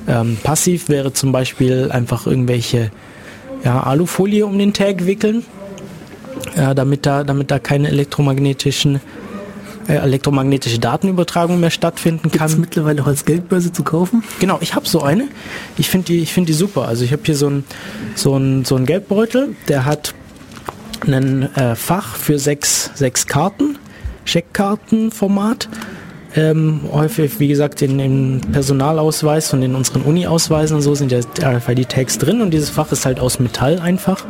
Ähm, passiv wäre zum Beispiel einfach irgendwelche ja, Alufolie um den Tag wickeln, ja, damit, da, damit da keine elektromagnetischen äh, elektromagnetische Datenübertragung mehr stattfinden kann. Gibt's mittlerweile auch als Geldbörse zu kaufen? Genau, ich habe so eine. Ich finde die, find die super. Also ich habe hier so einen so ein, so ein Geldbeutel, der hat ein äh, Fach für sechs, sechs Karten, Scheckkartenformat. Ähm, häufig, wie gesagt, in dem Personalausweis und in unseren Uni-Ausweisen und so sind ja RFID-Tags drin und dieses Fach ist halt aus Metall einfach.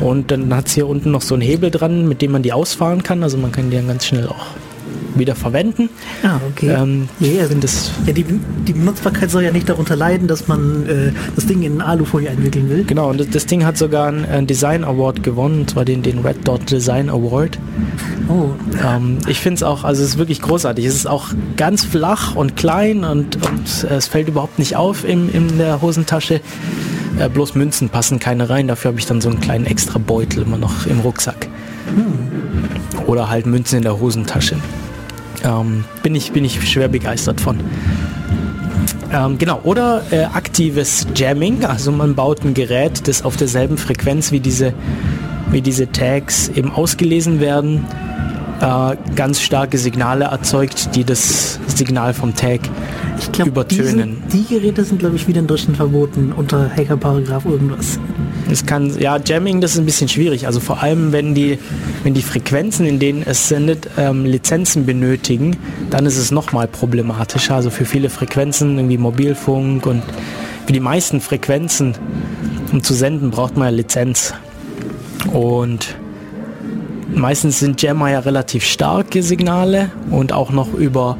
Und dann hat es hier unten noch so einen Hebel dran, mit dem man die ausfahren kann. Also man kann die dann ganz schnell auch wieder verwenden. Ah, okay. Ähm, yeah. das ja, die, die Benutzbarkeit soll ja nicht darunter leiden, dass man äh, das Ding in Alufolie einwickeln will. Genau, und das, das Ding hat sogar einen, einen Design Award gewonnen, und zwar den, den Red Dot Design Award. Oh. Ähm, ich finde es auch, also es ist wirklich großartig. Es ist auch ganz flach und klein und, und es fällt überhaupt nicht auf im, in der Hosentasche. Äh, bloß Münzen passen keine rein, dafür habe ich dann so einen kleinen extra Beutel immer noch im Rucksack. Hm. Oder halt Münzen in der Hosentasche. Ähm, bin, ich, bin ich schwer begeistert von. Ähm, genau, oder äh, aktives Jamming, also man baut ein Gerät, das auf derselben Frequenz wie diese, wie diese Tags eben ausgelesen werden, äh, ganz starke Signale erzeugt, die das Signal vom Tag ich glaub, übertönen. Die, die Geräte sind, glaube ich, wieder in Deutschland verboten unter Hacker-Paragraph irgendwas. Es kann, ja, Jamming, das ist ein bisschen schwierig. Also vor allem, wenn die, wenn die Frequenzen, in denen es sendet, ähm, Lizenzen benötigen, dann ist es nochmal problematischer. Also für viele Frequenzen, irgendwie Mobilfunk und für die meisten Frequenzen, um zu senden, braucht man ja Lizenz. Und meistens sind Jammer ja relativ starke Signale und auch noch über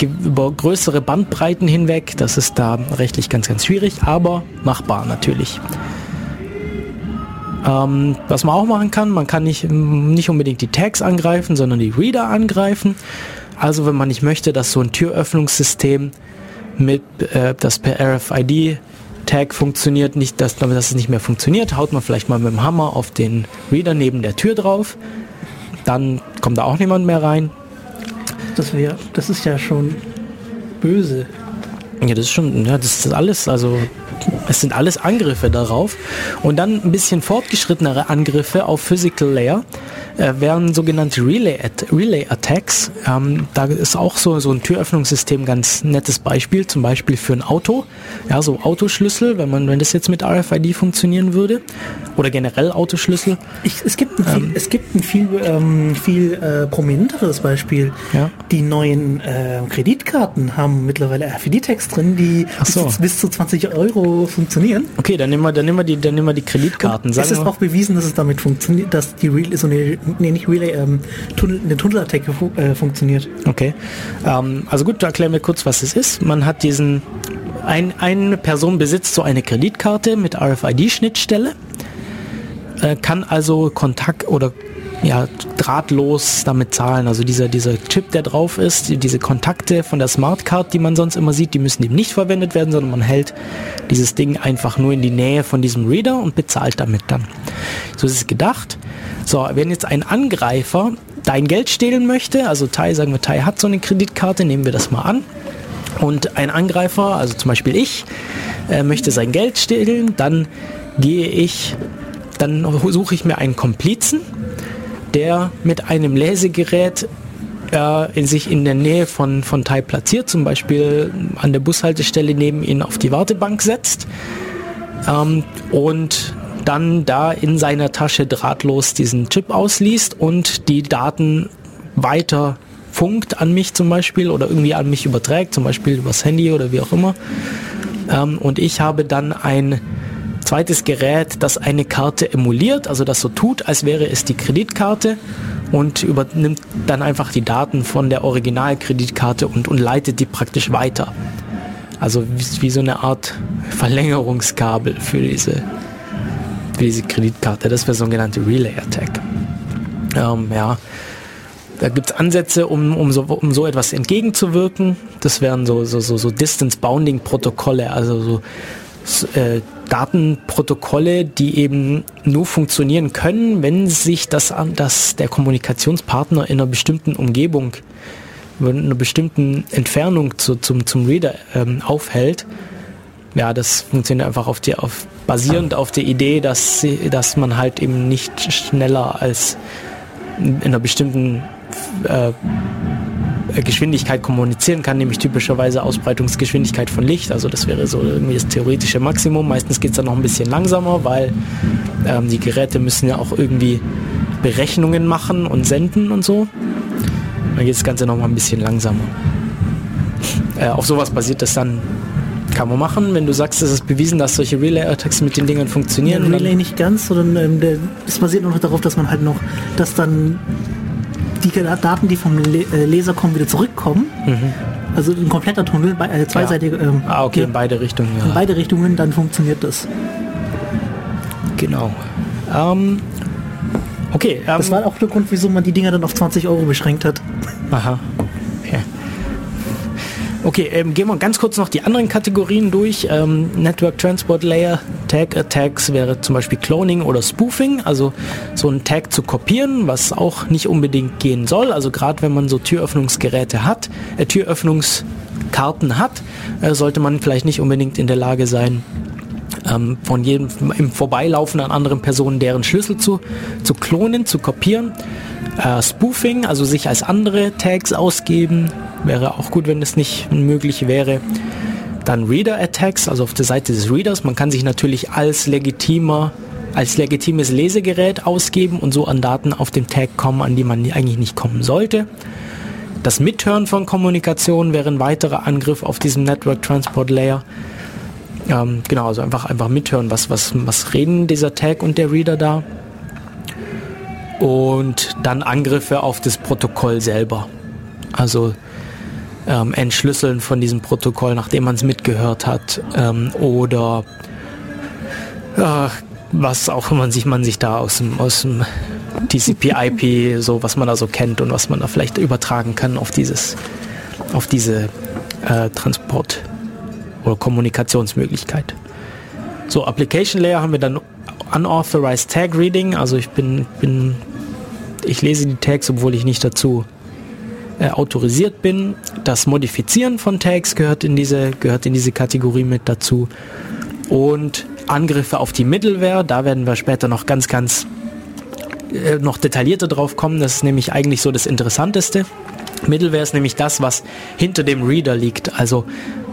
über größere Bandbreiten hinweg. Das ist da rechtlich ganz, ganz schwierig, aber machbar natürlich. Ähm, was man auch machen kann, man kann nicht, nicht unbedingt die Tags angreifen, sondern die Reader angreifen. Also wenn man nicht möchte, dass so ein Türöffnungssystem mit äh, das per RFID Tag funktioniert, nicht, dass, dass es nicht mehr funktioniert, haut man vielleicht mal mit dem Hammer auf den Reader neben der Tür drauf. Dann kommt da auch niemand mehr rein. Das wäre, das ist ja schon böse. Ja, das ist schon, ja, das ist alles, also es sind alles Angriffe darauf. Und dann ein bisschen fortgeschrittenere Angriffe auf Physical Layer äh, wären sogenannte Relay, Relay Attacks. Ähm, da ist auch so, so ein Türöffnungssystem ganz nettes Beispiel, zum Beispiel für ein Auto. Ja, so Autoschlüssel, wenn man, wenn das jetzt mit RFID funktionieren würde. Oder generell Autoschlüssel. Ich, es gibt ein viel, ähm, es gibt ein viel, ähm, viel äh, prominenteres Beispiel. Ja. Die neuen äh, Kreditkarten haben mittlerweile RFID-Tags drin, die so. bis, bis, zu 20 Euro funktionieren. Okay, dann nehmen wir, dann nehmen wir die, dann nehmen wir die Kreditkarten. es ist auch bewiesen, dass es damit funktioniert, dass die so eine nee, nicht Relay, ähm, Tunnel, eine Tunnelattacke fu äh, funktioniert. Okay. Ähm, also gut, da erklären wir kurz, was es ist. Man hat diesen, ein, eine Person besitzt so eine Kreditkarte mit RFID-Schnittstelle, äh, kann also Kontakt oder ja, drahtlos damit zahlen. Also dieser, dieser Chip, der drauf ist, diese Kontakte von der Smartcard, die man sonst immer sieht, die müssen eben nicht verwendet werden, sondern man hält dieses Ding einfach nur in die Nähe von diesem Reader und bezahlt damit dann. So ist es gedacht. So, wenn jetzt ein Angreifer dein Geld stehlen möchte, also Tai, sagen wir, Tai hat so eine Kreditkarte, nehmen wir das mal an. Und ein Angreifer, also zum Beispiel ich, äh, möchte sein Geld stehlen, dann gehe ich, dann suche ich mir einen Komplizen, der mit einem Lesegerät äh, sich in der Nähe von, von Tai platziert, zum Beispiel an der Bushaltestelle neben ihn auf die Wartebank setzt ähm, und dann da in seiner Tasche drahtlos diesen Chip ausliest und die Daten weiter funkt an mich zum Beispiel oder irgendwie an mich überträgt, zum Beispiel übers Handy oder wie auch immer. Ähm, und ich habe dann ein zweites Gerät, das eine Karte emuliert, also das so tut, als wäre es die Kreditkarte und übernimmt dann einfach die Daten von der Originalkreditkarte und, und leitet die praktisch weiter. Also wie, wie so eine Art Verlängerungskabel für diese, für diese Kreditkarte. Das wäre sogenannte Relay Attack. Ähm, ja, da gibt es Ansätze, um, um, so, um so etwas entgegenzuwirken. Das wären so, so, so, so Distance-Bounding-Protokolle, also so äh, Datenprotokolle, die eben nur funktionieren können, wenn sich das, das der Kommunikationspartner in einer bestimmten Umgebung, in einer bestimmten Entfernung zu, zum, zum Reader ähm, aufhält. Ja, das funktioniert einfach auf die, auf, basierend auf der Idee, dass, dass man halt eben nicht schneller als in einer bestimmten äh, Geschwindigkeit kommunizieren kann, nämlich typischerweise Ausbreitungsgeschwindigkeit von Licht. Also das wäre so irgendwie das theoretische Maximum. Meistens geht es dann noch ein bisschen langsamer, weil ähm, die Geräte müssen ja auch irgendwie Berechnungen machen und senden und so. Dann geht das Ganze noch mal ein bisschen langsamer. Äh, auf sowas basiert das dann kann man machen, wenn du sagst, es ist bewiesen, dass solche Relay-Attacks mit den Dingern funktionieren. Ja, Relay nicht ganz, sondern ähm, der, das basiert noch darauf, dass man halt noch, dass dann die Daten, die vom äh, Leser kommen, wieder zurückkommen. Mhm. Also ein kompletter Tunnel, äh, zweiseitige. Ähm, ah, okay, in beide Richtungen, ja. In beide Richtungen, dann funktioniert das. Genau. Ähm, okay. Ähm, das war auch der Grund, wieso man die Dinger dann auf 20 Euro beschränkt hat. Aha. Okay, ähm, gehen wir ganz kurz noch die anderen Kategorien durch. Ähm, Network Transport Layer Tag Attacks wäre zum Beispiel Cloning oder Spoofing, also so ein Tag zu kopieren, was auch nicht unbedingt gehen soll. Also gerade wenn man so Türöffnungsgeräte hat, äh, Türöffnungskarten hat, äh, sollte man vielleicht nicht unbedingt in der Lage sein, ähm, von jedem im Vorbeilaufen an anderen Personen deren Schlüssel zu, zu klonen, zu kopieren. Äh, Spoofing, also sich als andere Tags ausgeben, wäre auch gut, wenn es nicht möglich wäre. Dann Reader Attacks, also auf der Seite des Readers. Man kann sich natürlich als legitimer, als legitimes Lesegerät ausgeben und so an Daten auf dem Tag kommen, an die man eigentlich nicht kommen sollte. Das Mithören von Kommunikation wäre ein weiterer Angriff auf diesem Network Transport Layer. Ähm, genau, also einfach, einfach mithören, was, was, was reden dieser Tag und der Reader da. Und dann Angriffe auf das Protokoll selber. Also ähm, Entschlüsseln von diesem Protokoll, nachdem man es mitgehört hat. Ähm, oder äh, was auch man sich, man sich da aus dem, aus dem TCP/IP, so was man da so kennt und was man da vielleicht übertragen kann auf dieses, auf diese äh, Transport- oder Kommunikationsmöglichkeit. So, Application Layer haben wir dann Unauthorized Tag Reading, also ich bin, bin ich lese die Tags, obwohl ich nicht dazu äh, autorisiert bin. Das Modifizieren von Tags gehört in diese, gehört in diese Kategorie mit dazu. Und Angriffe auf die Middleware, da werden wir später noch ganz, ganz äh, noch detaillierter drauf kommen. Das ist nämlich eigentlich so das Interessanteste. Middleware ist nämlich das, was hinter dem Reader liegt. Also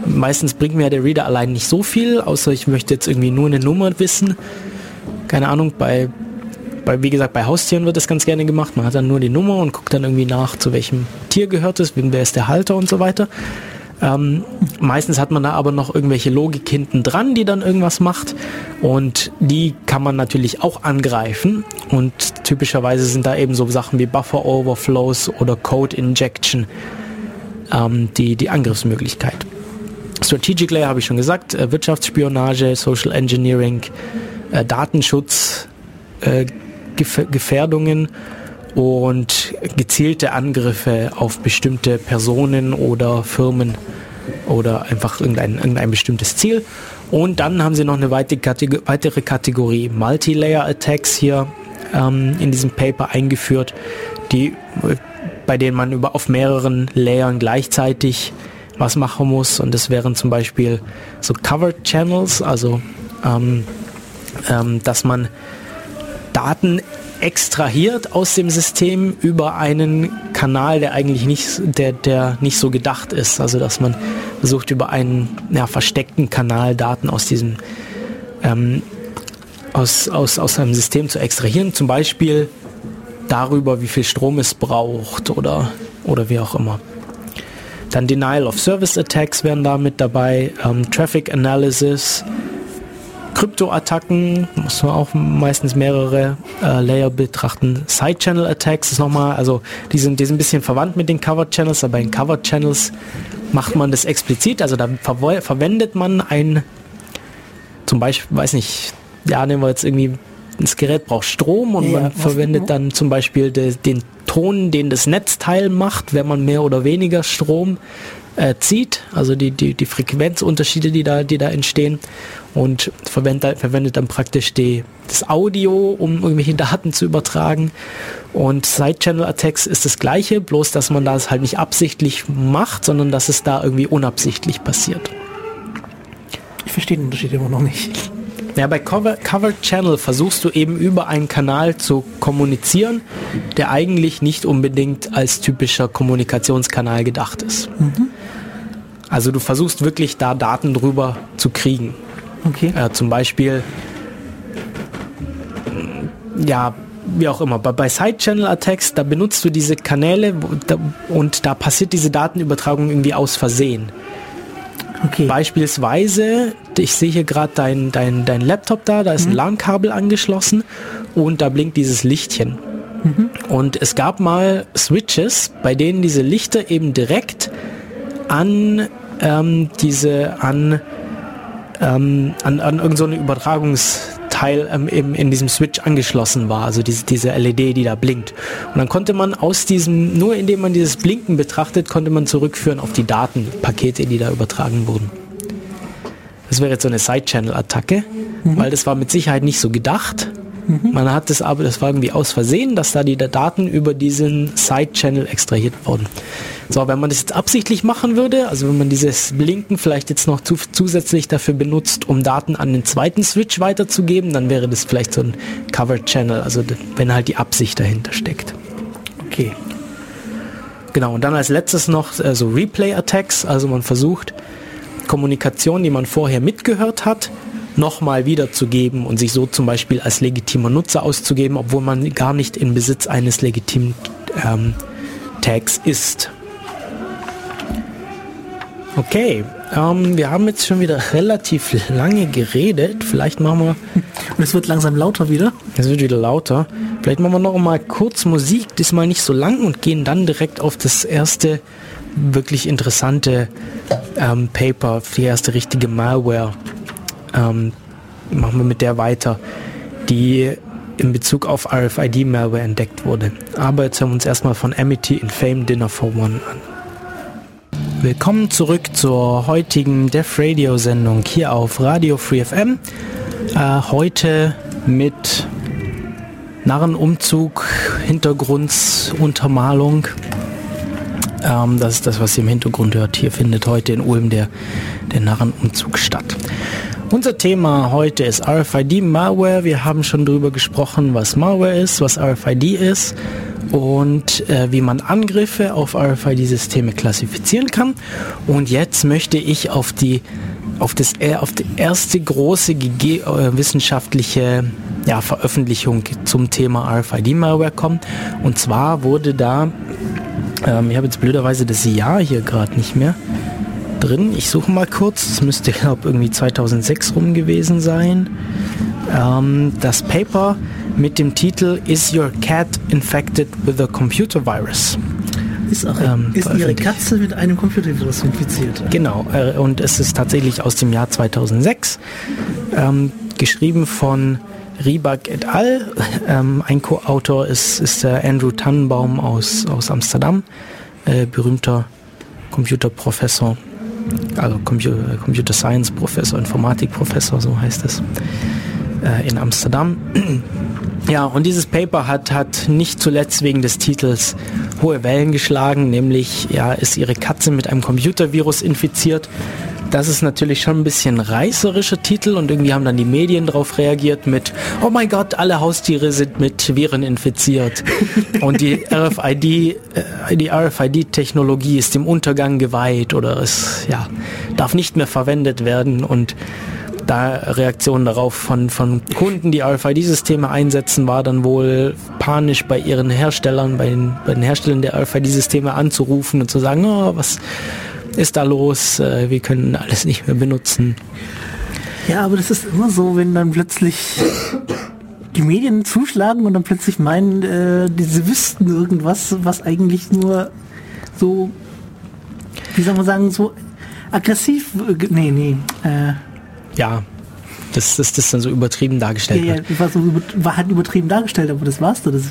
meistens bringt mir der Reader allein nicht so viel, außer ich möchte jetzt irgendwie nur eine Nummer wissen. Keine Ahnung, bei bei, wie gesagt, bei Haustieren wird das ganz gerne gemacht. Man hat dann nur die Nummer und guckt dann irgendwie nach, zu welchem Tier gehört es, wer ist der Halter und so weiter. Ähm, meistens hat man da aber noch irgendwelche Logik hinten dran, die dann irgendwas macht und die kann man natürlich auch angreifen und typischerweise sind da eben so Sachen wie Buffer Overflows oder Code Injection ähm, die, die Angriffsmöglichkeit. Strategic Layer habe ich schon gesagt, äh, Wirtschaftsspionage, Social Engineering, äh, Datenschutz, äh, Gefährdungen und gezielte Angriffe auf bestimmte Personen oder Firmen oder einfach irgendein, irgendein bestimmtes Ziel. Und dann haben sie noch eine weitere Kategorie Multilayer Attacks hier ähm, in diesem Paper eingeführt, die, bei denen man über, auf mehreren Layern gleichzeitig was machen muss. Und das wären zum Beispiel so Covered Channels, also ähm, ähm, dass man Daten extrahiert aus dem System über einen Kanal, der eigentlich nicht, der, der nicht so gedacht ist. Also dass man versucht über einen ja, versteckten Kanal Daten aus diesem ähm, aus, aus, aus einem System zu extrahieren, zum Beispiel darüber, wie viel Strom es braucht oder, oder wie auch immer. Dann Denial of Service Attacks wären da mit dabei, ähm, Traffic Analysis, Krypto-Attacken, muss man auch meistens mehrere äh, Layer betrachten. Side-Channel-Attacks ist nochmal, also die sind, die sind ein bisschen verwandt mit den Covered-Channels, aber in Covered-Channels macht man das explizit, also da ver verwendet man ein, zum Beispiel, weiß nicht, ja, nehmen wir jetzt irgendwie, das Gerät braucht Strom und ja, man verwendet dann zum Beispiel de, den Ton, den das Netzteil macht, wenn man mehr oder weniger Strom äh, zieht, also die, die, die Frequenzunterschiede, die da, die da entstehen und verwendet, verwendet dann praktisch die, das Audio, um irgendwelche Daten zu übertragen. Und Side-Channel-Attacks ist das gleiche, bloß dass man das halt nicht absichtlich macht, sondern dass es da irgendwie unabsichtlich passiert. Ich verstehe den Unterschied immer noch nicht. Ja, bei Cover, Covered Channel versuchst du eben über einen Kanal zu kommunizieren, der eigentlich nicht unbedingt als typischer Kommunikationskanal gedacht ist. Mhm. Also du versuchst wirklich da Daten drüber zu kriegen. Okay. Äh, zum Beispiel, ja, wie auch immer. Bei, bei Side-Channel-Attacks, da benutzt du diese Kanäle und da passiert diese Datenübertragung irgendwie aus Versehen. Okay. Beispielsweise, ich sehe hier gerade dein, dein, dein Laptop da, da ist mhm. ein LAN-Kabel angeschlossen und da blinkt dieses Lichtchen. Mhm. Und es gab mal Switches, bei denen diese Lichter eben direkt an ähm, diese, an, ähm, an, an irgendeine so Übertragungs- Teil ähm, eben in diesem Switch angeschlossen war, also diese, diese LED, die da blinkt. Und dann konnte man aus diesem, nur indem man dieses Blinken betrachtet, konnte man zurückführen auf die Datenpakete, die da übertragen wurden. Das wäre jetzt so eine Side-Channel-Attacke, mhm. weil das war mit Sicherheit nicht so gedacht. Mhm. Man hat es aber, das war irgendwie aus Versehen, dass da die Daten über diesen Side-Channel extrahiert wurden. So, wenn man das jetzt absichtlich machen würde, also wenn man dieses Blinken vielleicht jetzt noch zu, zusätzlich dafür benutzt, um Daten an den zweiten Switch weiterzugeben, dann wäre das vielleicht so ein Covered Channel, also wenn halt die Absicht dahinter steckt. Okay. Genau, und dann als letztes noch äh, so Replay-Attacks, also man versucht Kommunikation, die man vorher mitgehört hat, nochmal wiederzugeben und sich so zum Beispiel als legitimer Nutzer auszugeben, obwohl man gar nicht in Besitz eines legitimen ähm, Tags ist. Okay, ähm, wir haben jetzt schon wieder relativ lange geredet. Vielleicht machen wir. Und es wird langsam lauter wieder. Es wird wieder lauter. Vielleicht machen wir noch mal kurz Musik, diesmal nicht so lang und gehen dann direkt auf das erste wirklich interessante ähm, Paper, die erste richtige Malware. Ähm, machen wir mit der weiter, die in Bezug auf RFID-Malware entdeckt wurde. Aber jetzt hören wir uns erstmal von Amity in Fame Dinner for One an. Willkommen zurück zur heutigen Def Radio Sendung hier auf Radio Free FM. Äh, heute mit Narrenumzug, Hintergrundsuntermalung. Ähm, das ist das, was ihr im Hintergrund hört. Hier findet heute in Ulm der, der Narrenumzug statt. Unser Thema heute ist RFID Malware. Wir haben schon darüber gesprochen, was Malware ist, was RFID ist und äh, wie man Angriffe auf RFID-Systeme klassifizieren kann. Und jetzt möchte ich auf die auf das äh, auf die erste große äh, wissenschaftliche ja, Veröffentlichung zum Thema RFID-Malware kommen. Und zwar wurde da, ähm, ich habe jetzt blöderweise das Jahr hier gerade nicht mehr drin. Ich suche mal kurz. Es müsste, glaube irgendwie 2006 rum gewesen sein. Ähm, das Paper mit dem Titel Is Your Cat Infected with a Computer Virus? Ist, auch, ähm, ist Ihre Katze mit einem Computervirus infiziert? Genau, äh, und es ist tatsächlich aus dem Jahr 2006, ähm, geschrieben von Riebak et al. Ähm, ein Co-Autor ist, ist der Andrew Tannenbaum aus, aus Amsterdam, äh, berühmter Computerprofessor, also Computer, Science Professor, Informatikprofessor, so heißt es, äh, in Amsterdam. Ja, und dieses Paper hat, hat nicht zuletzt wegen des Titels hohe Wellen geschlagen, nämlich ja, ist ihre Katze mit einem Computervirus infiziert. Das ist natürlich schon ein bisschen reißerischer Titel und irgendwie haben dann die Medien darauf reagiert mit, oh mein Gott, alle Haustiere sind mit Viren infiziert. und die RFID, äh, die RFID-Technologie ist dem Untergang geweiht oder es ja, darf nicht mehr verwendet werden und da Reaktionen darauf von, von Kunden, die RFID-Systeme einsetzen, war dann wohl panisch bei ihren Herstellern, bei den, bei den Herstellern der RFID-Systeme anzurufen und zu sagen, oh, was ist da los? Äh, wir können alles nicht mehr benutzen. Ja, aber das ist immer so, wenn dann plötzlich die Medien zuschlagen und dann plötzlich meinen, äh, sie wüssten irgendwas, was eigentlich nur so, wie soll man sagen, so aggressiv, äh, nee, nee, äh, ja, das, das dann so übertrieben dargestellt ja. Ja, war, so, war halt übertrieben dargestellt, aber das war's doch. Das,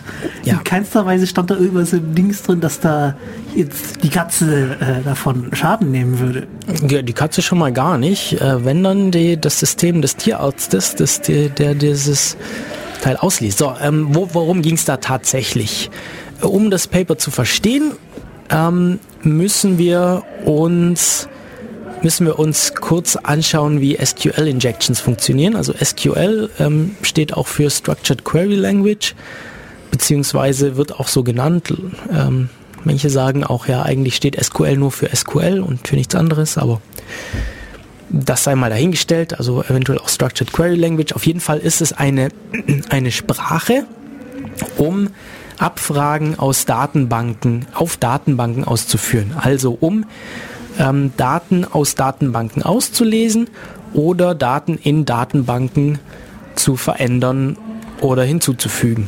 ja. In keinster Weise stand da irgendwas im Dings drin, dass da jetzt die Katze äh, davon Schaden nehmen würde. Ja, die Katze schon mal gar nicht. Äh, wenn dann die, das System des Tierarztes, das, der, der dieses Teil ausliest. So, ähm, wo, worum ging es da tatsächlich? Um das Paper zu verstehen, ähm, müssen wir uns müssen wir uns kurz anschauen, wie SQL-Injections funktionieren. Also SQL ähm, steht auch für Structured Query Language, beziehungsweise wird auch so genannt. Ähm, manche sagen auch, ja, eigentlich steht SQL nur für SQL und für nichts anderes, aber das sei mal dahingestellt, also eventuell auch Structured Query Language. Auf jeden Fall ist es eine, eine Sprache, um Abfragen aus Datenbanken auf Datenbanken auszuführen. Also um ähm, Daten aus Datenbanken auszulesen oder Daten in Datenbanken zu verändern oder hinzuzufügen.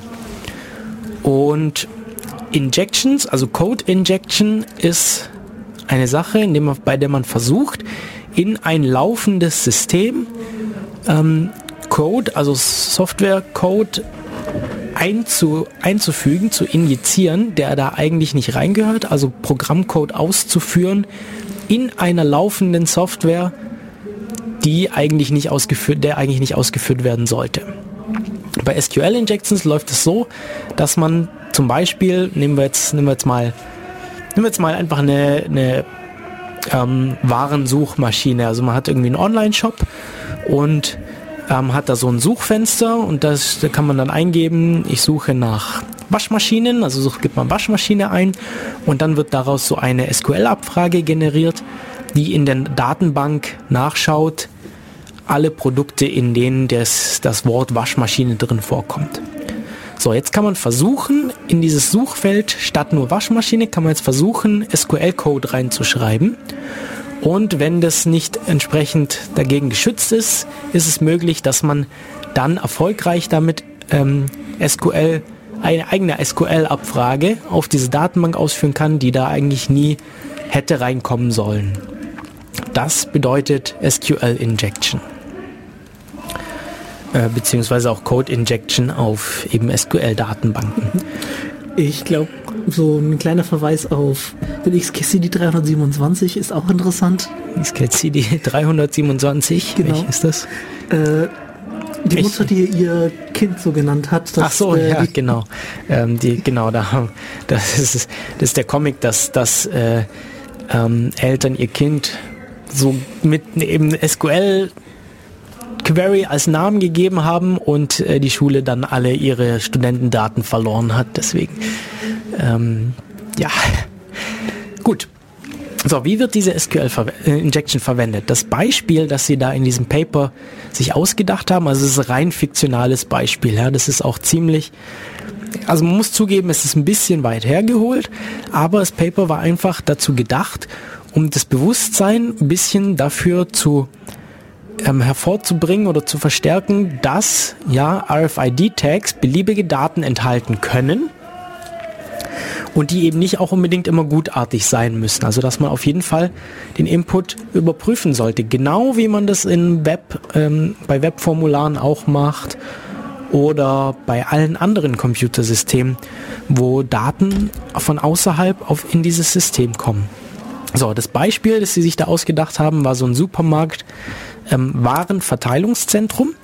Und Injections, also Code Injection, ist eine Sache, man, bei der man versucht, in ein laufendes System ähm, Code, also Software-Code einzu, einzufügen, zu injizieren, der da eigentlich nicht reingehört, also Programmcode auszuführen, in einer laufenden Software, die eigentlich nicht ausgeführt, der eigentlich nicht ausgeführt werden sollte. Bei SQL-Injections läuft es so, dass man zum Beispiel, nehmen wir jetzt, nehmen wir jetzt mal, nehmen wir jetzt mal einfach eine, eine ähm, Warensuchmaschine. Also man hat irgendwie einen Online-Shop und ähm, hat da so ein Suchfenster und das, da kann man dann eingeben, ich suche nach Waschmaschinen, also sucht, gibt man Waschmaschine ein und dann wird daraus so eine SQL-Abfrage generiert, die in der Datenbank nachschaut, alle Produkte, in denen das, das Wort Waschmaschine drin vorkommt. So, jetzt kann man versuchen, in dieses Suchfeld statt nur Waschmaschine, kann man jetzt versuchen, SQL-Code reinzuschreiben. Und wenn das nicht entsprechend dagegen geschützt ist, ist es möglich, dass man dann erfolgreich damit ähm, SQL eine eigene SQL-Abfrage auf diese Datenbank ausführen kann, die da eigentlich nie hätte reinkommen sollen. Das bedeutet SQL Injection. Äh, beziehungsweise auch Code Injection auf eben SQL-Datenbanken. Ich glaube, so ein kleiner Verweis auf den XKCD 327 ist auch interessant. XKCD 327, genau. welches ist das? Äh, die Mutter, ich, die ihr Kind so genannt hat. Ach so, äh, ja, genau. Ähm, die, genau, da, das, ist, das ist der Comic, dass, dass äh, ähm, Eltern ihr Kind so mit eben SQL Query als Namen gegeben haben und äh, die Schule dann alle ihre Studentendaten verloren hat. Deswegen, ähm, ja, gut. So, wie wird diese SQL-Injection äh, verwendet? Das Beispiel, das Sie da in diesem Paper sich ausgedacht haben, also es ist ein rein fiktionales Beispiel. Ja, das ist auch ziemlich, also man muss zugeben, es ist ein bisschen weit hergeholt, aber das Paper war einfach dazu gedacht, um das Bewusstsein ein bisschen dafür zu ähm, hervorzubringen oder zu verstärken, dass ja RFID-Tags beliebige Daten enthalten können und die eben nicht auch unbedingt immer gutartig sein müssen. Also dass man auf jeden Fall den Input überprüfen sollte, genau wie man das in Web, ähm, bei Webformularen auch macht oder bei allen anderen Computersystemen, wo Daten von außerhalb auf in dieses System kommen. So, das Beispiel, das sie sich da ausgedacht haben, war so ein Supermarkt ähm, Warenverteilungszentrum,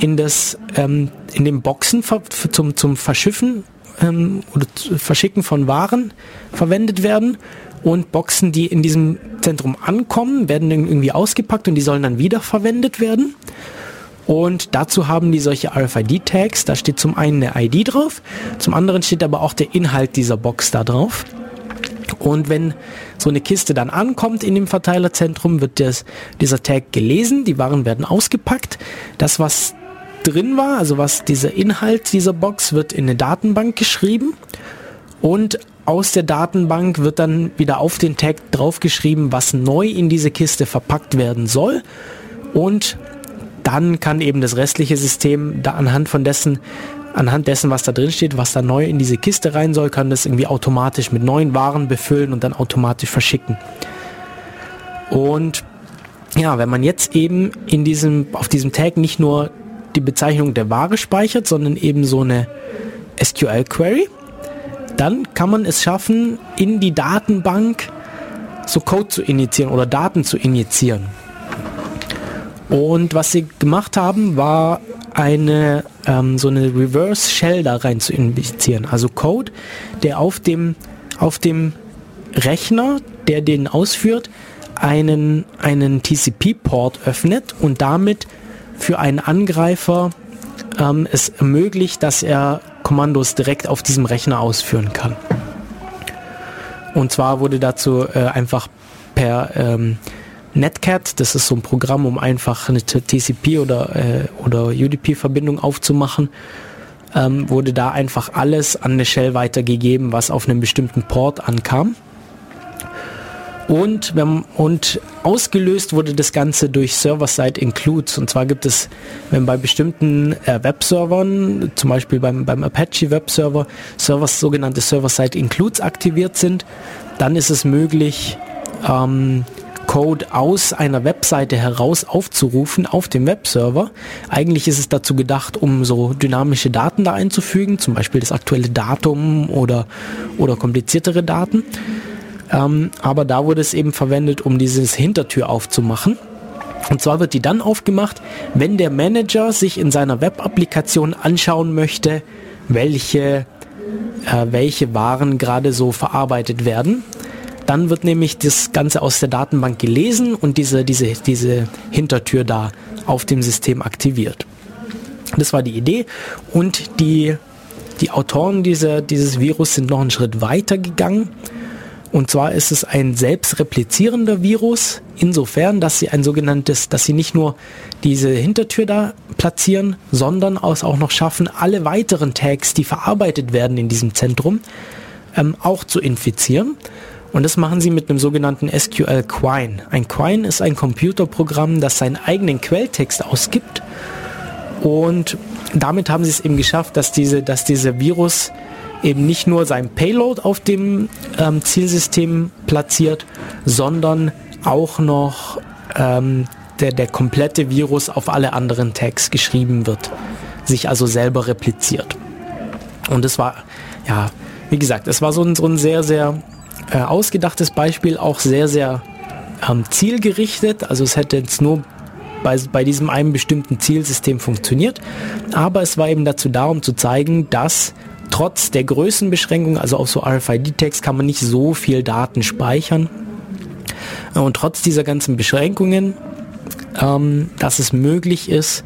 in das ähm, in den Boxen zum, zum Verschiffen ähm, oder Verschicken von Waren verwendet werden und Boxen, die in diesem Zentrum ankommen, werden irgendwie ausgepackt und die sollen dann wieder verwendet werden. Und dazu haben die solche RFID-Tags. Da steht zum einen eine ID drauf, zum anderen steht aber auch der Inhalt dieser Box da drauf. Und wenn so eine Kiste dann ankommt in dem Verteilerzentrum, wird das, dieser Tag gelesen, die Waren werden ausgepackt. Das, was drin war, also was dieser Inhalt dieser Box, wird in eine Datenbank geschrieben und aus der Datenbank wird dann wieder auf den Tag draufgeschrieben, was neu in diese Kiste verpackt werden soll und dann kann eben das restliche System da anhand von dessen anhand dessen, was da drin steht, was da neu in diese Kiste rein soll, kann das irgendwie automatisch mit neuen Waren befüllen und dann automatisch verschicken. Und ja, wenn man jetzt eben in diesem, auf diesem Tag nicht nur die Bezeichnung der Ware speichert, sondern eben so eine SQL-Query, dann kann man es schaffen, in die Datenbank so Code zu initiieren oder Daten zu injizieren. Und was sie gemacht haben, war eine ähm, so eine Reverse Shell da rein zu injizieren. Also Code, der auf dem, auf dem Rechner, der den ausführt, einen, einen TCP-Port öffnet und damit für einen Angreifer ähm, es ermöglicht, dass er Kommandos direkt auf diesem Rechner ausführen kann. Und zwar wurde dazu äh, einfach per ähm, Netcat, das ist so ein Programm, um einfach eine TCP oder, äh, oder UDP-Verbindung aufzumachen, ähm, wurde da einfach alles an eine Shell weitergegeben, was auf einem bestimmten Port ankam. Und, wenn, und ausgelöst wurde das Ganze durch Server-Side-Includes. Und zwar gibt es, wenn bei bestimmten äh, Webservern, zum Beispiel beim, beim Apache Webserver, Servers, sogenannte Server-Side-Includes aktiviert sind, dann ist es möglich, ähm, Code aus einer Webseite heraus aufzurufen auf dem Webserver. Eigentlich ist es dazu gedacht, um so dynamische Daten da einzufügen, zum Beispiel das aktuelle Datum oder, oder kompliziertere Daten. Ähm, aber da wurde es eben verwendet, um dieses Hintertür aufzumachen. Und zwar wird die dann aufgemacht, wenn der Manager sich in seiner Web-Applikation anschauen möchte, welche, äh, welche Waren gerade so verarbeitet werden. Dann wird nämlich das Ganze aus der Datenbank gelesen und diese, diese, diese Hintertür da auf dem System aktiviert. Das war die Idee und die, die Autoren dieser, dieses Virus sind noch einen Schritt weiter gegangen und zwar ist es ein selbstreplizierender Virus, insofern, dass sie ein sogenanntes, dass sie nicht nur diese Hintertür da platzieren, sondern auch noch schaffen, alle weiteren Tags, die verarbeitet werden in diesem Zentrum, ähm, auch zu infizieren. Und das machen sie mit einem sogenannten SQL Quine. Ein Quine ist ein Computerprogramm, das seinen eigenen Quelltext ausgibt. Und damit haben sie es eben geschafft, dass diese, dass dieser Virus eben nicht nur sein Payload auf dem ähm, Zielsystem platziert, sondern auch noch ähm, der, der komplette Virus auf alle anderen Tags geschrieben wird, sich also selber repliziert. Und es war, ja, wie gesagt, es war so ein, so ein sehr, sehr äh, ausgedachtes Beispiel, auch sehr, sehr ähm, zielgerichtet. Also es hätte jetzt nur bei, bei diesem einen bestimmten Zielsystem funktioniert. Aber es war eben dazu da, um zu zeigen, dass trotz der Größenbeschränkung, also auf so RFID-Tags kann man nicht so viel Daten speichern. Und trotz dieser ganzen Beschränkungen, ähm, dass es möglich ist,